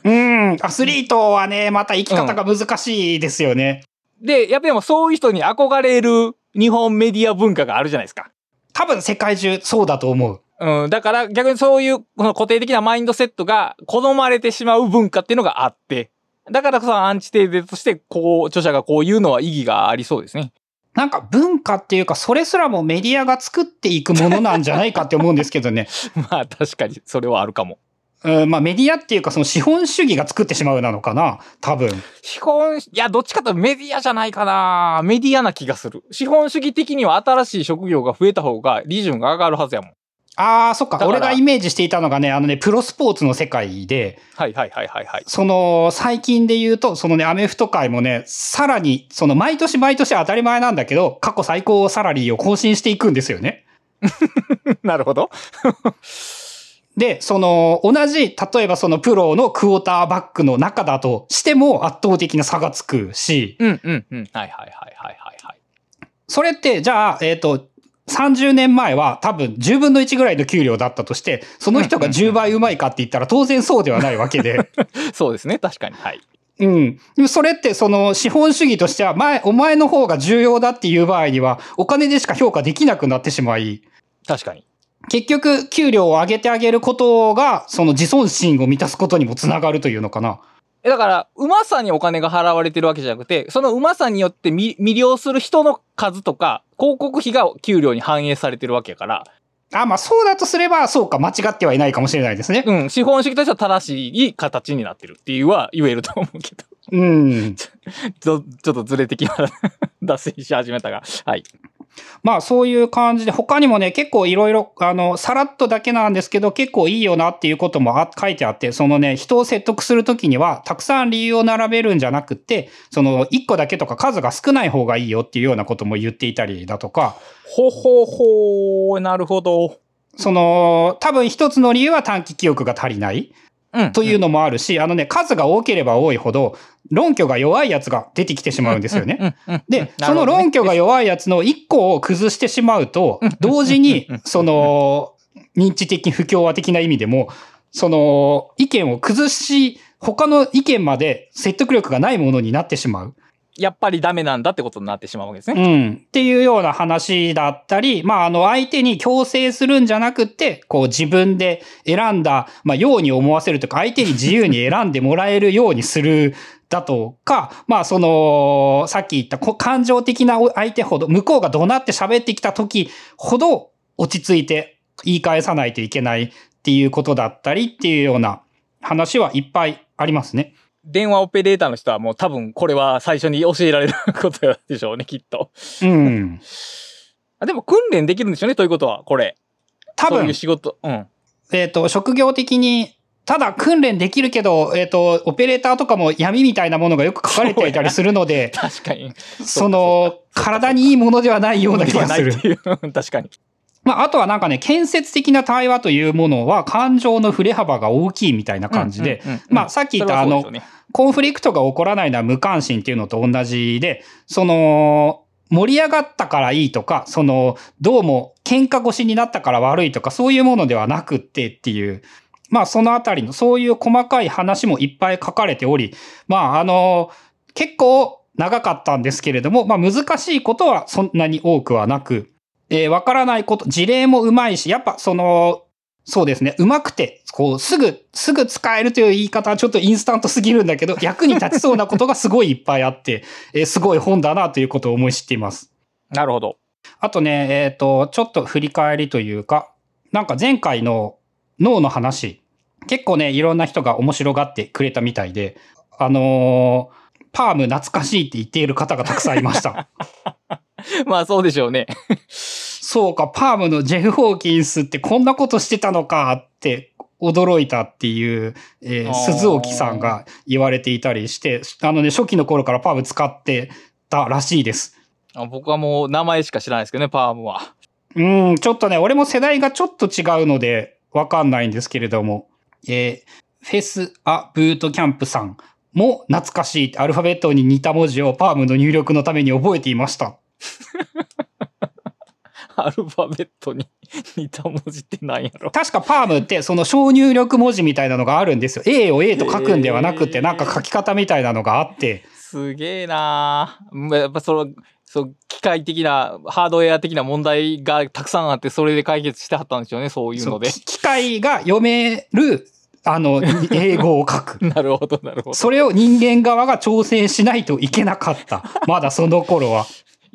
うん、アスリートはね、また生き方が難しいですよね。で、やっぱりそういう人に憧れる日本メディア文化があるじゃないですか。多分世界中そうだと思う。うん、だから逆にそういうこの固定的なマインドセットが好まれてしまう文化っていうのがあって、だからこそアンチテーゼとしてこう、著者がこう言うのは意義がありそうですね。なんか文化っていうか、それすらもメディアが作っていくものなんじゃないかって思うんですけどね。[LAUGHS] まあ確かにそれはあるかも。うん、まあメディアっていうか、その資本主義が作ってしまうなのかな多分。資本、いや、どっちかというとメディアじゃないかなメディアな気がする。資本主義的には新しい職業が増えた方が利潤が上がるはずやもん。ああ、そっか。俺がイメージしていたのがね、あのね、プロスポーツの世界で、はいはいはいはいはい。その、最近で言うと、そのね、アメフト界もね、さらに、その、毎年毎年当たり前なんだけど、過去最高サラリーを更新していくんですよね。[LAUGHS] なるほど。[LAUGHS] で、その、同じ、例えばそのプロのクォーターバックの中だとしても圧倒的な差がつくし、うんうんうん。はいはいはいはいはいはい。それって、じゃあ、えっ、と、30年前は多分10分の1ぐらいの給料だったとして、その人が10倍うまいかって言ったら当然そうではないわけで。[LAUGHS] そうですね。確かに。はい。うん。でもそれってその資本主義としては、前、お前の方が重要だっていう場合には、お金でしか評価できなくなってしまい、確かに。結局、給料を上げてあげることが、その自尊心を満たすことにもつながるというのかな。えだから、うまさにお金が払われてるわけじゃなくて、そのうまさによってみ魅了する人の数とか、広告費が給料に反映されてるわけやから、あ、まあそうだとすれば、そうか、間違ってはいないかもしれないですね。うん、資本主義としては正しい形になってるっていうは言えると思うけど、うん。[LAUGHS] ちょちょっとずれてきな脱線し始めたが、はい。まあそういう感じで、他にもね、結構いろいろ、あの、さらっとだけなんですけど、結構いいよなっていうこともあ書いてあって、そのね、人を説得するときには、たくさん理由を並べるんじゃなくって、その、一個だけとか数が少ない方がいいよっていうようなことも言っていたりだとか、ほほほー、なるほど。その、多分一つの理由は短期記憶が足りないうん。というのもあるし、あのね、数が多ければ多いほど、論拠が弱いやつが出てきてしまうんですよね。で、その論拠が弱いやつの一個を崩してしまうと、同時に、その、認知的不協和的な意味でも、その、意見を崩し、他の意見まで説得力がないものになってしまう。やっぱりダメなんだってことになってしまうわけですねう。ん。っていうような話だったり、まあ、あの、相手に強制するんじゃなくて、こう自分で選んだ、まあ、ように思わせるというか、相手に自由に選んでもらえるようにするだとか、まあ、その、さっき言ったこ感情的な相手ほど、向こうが怒鳴って喋ってきた時ほど、落ち着いて言い返さないといけないっていうことだったりっていうような話はいっぱいありますね。電話オペレーターの人はもう多分これは最初に教えられることでしょうね、きっと。うん。あでも訓練できるんでしょうね、ということは、これ。多分そういう、仕事。うん。えっ、と、職業的に、ただ訓練できるけど、えっ、と、オペレーターとかも闇みたいなものがよく書かれていたりするので、[LAUGHS] 確かに。その、体にいいものではないような気がする。確かに。まあ、あとはなんかね、建設的な対話というものは感情の振れ幅が大きいみたいな感じで、まあさっき言ったそれはそうでしょうね。コンフリクトが起こらないのは無関心っていうのと同じで、その、盛り上がったからいいとか、その、どうも喧嘩越しになったから悪いとか、そういうものではなくってっていう、まあそのあたりのそういう細かい話もいっぱい書かれており、まああの、結構長かったんですけれども、まあ難しいことはそんなに多くはなく、えーわからないこと、事例もうまいし、やっぱその、そうですね。うまくて、こう、すぐ、すぐ使えるという言い方はちょっとインスタントすぎるんだけど、役に立ちそうなことがすごいいっぱいあって、えーすごい本だなということを思い知っています。なるほど。あとね、えっ、と、ちょっと振り返りというか、なんか前回の脳の話、結構ね、いろんな人が面白がってくれたみたいで、あのーパーム懐かしいって言っている方がたくさんいました。[LAUGHS] [LAUGHS] まあそうでしょうね。そうか、パームのジェフ・ホーキンスってこんなことしてたのかって驚いたっていう、えー鈴木さんが言われていたりして、あのね、初期の頃からパーム使ってたらしいです。あ僕はもう名前しか知らないですけどね、パームは。うん、ちょっとね、俺も世代がちょっと違うのでわかんないんですけれども、えーフェス・ア・ブートキャンプさんも懐かしいアルファベットに似た文字をパームの入力のために覚えていました。[LAUGHS] アルファベットに似た文字って何やろ確かパームってその小入力文字みたいなのがあるんですよ。A を A と書くんではなくて、なんか書き方みたいなのがあって、すげえなーやっぱその、そう、機械的な、ハードウェア的な問題がたくさんあって、それで解決してはったんでしょうね、そういうので。き機械が読める、あの、英語を書く。[LAUGHS] なるほど、なるほど。それを人間側が調整しないといけなかった。まだその頃は。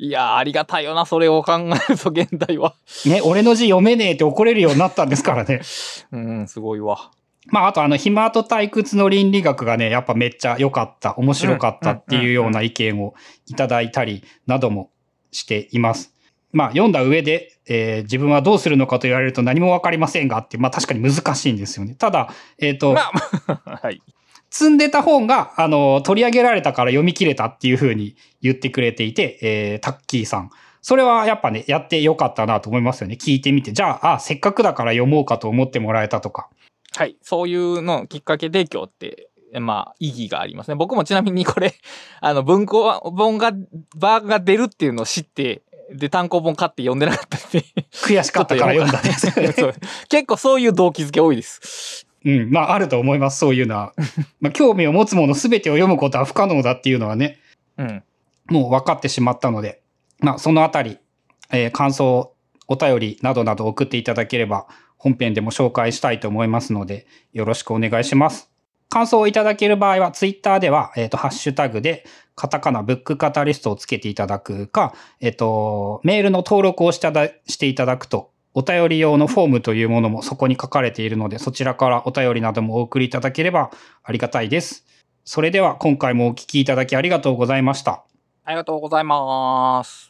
いやー、ありがたいよな、それを考えると、現代は。ね、俺の字読めねえって怒れるようになったんですからね。[LAUGHS] うん、すごいわ。まあ、あとあの、暇と退屈の倫理学がね、やっぱめっちゃ良かった、面白かったっていうような意見をいただいたりなどもしています。まあ、読んだ上で、えー自分はどうするのかと言われると何もわかりませんがって、まあ確かに難しいんですよね。ただ、えっ、と、まあ、[LAUGHS] はい。積んでた本が、あの、取り上げられたから読み切れたっていう風に言ってくれていて、えータッキーさん。それはやっぱね、やってよかったなと思いますよね。聞いてみて。じゃあ、あ、せっかくだから読もうかと思ってもらえたとか。はい。そういうのきっかけ提供って、まあ、意義がありますね。僕もちなみに [LAUGHS] これ、あの、文庫本が、バーが出るっていうのを知って、で、単行本買って読んでなかったんで。悔しかったから読んだんですよね。[LAUGHS] 結構そういう動機づけ多いです。うん。まあ、あると思います。そういうのは。[LAUGHS] まあ、興味を持つもの全てを読むことは不可能だっていうのはね、うん。もう分かってしまったので、まあ、そのあたり、えー感想、お便りなどなど送っていただければ、本編でも紹介したいと思いますので、よろしくお願いします。感想をいただける場合は、ツイッターでは、えっ、と、ハッシュタグで、カタカナブックカタリストをつけていただくか、えっ、と、メールの登録をしただしていただくと、お便り用のフォームというものもそこに書かれているので、そちらからお便りなどもお送りいただければありがたいです。それでは今回もお聞きいただきありがとうございました。ありがとうございます。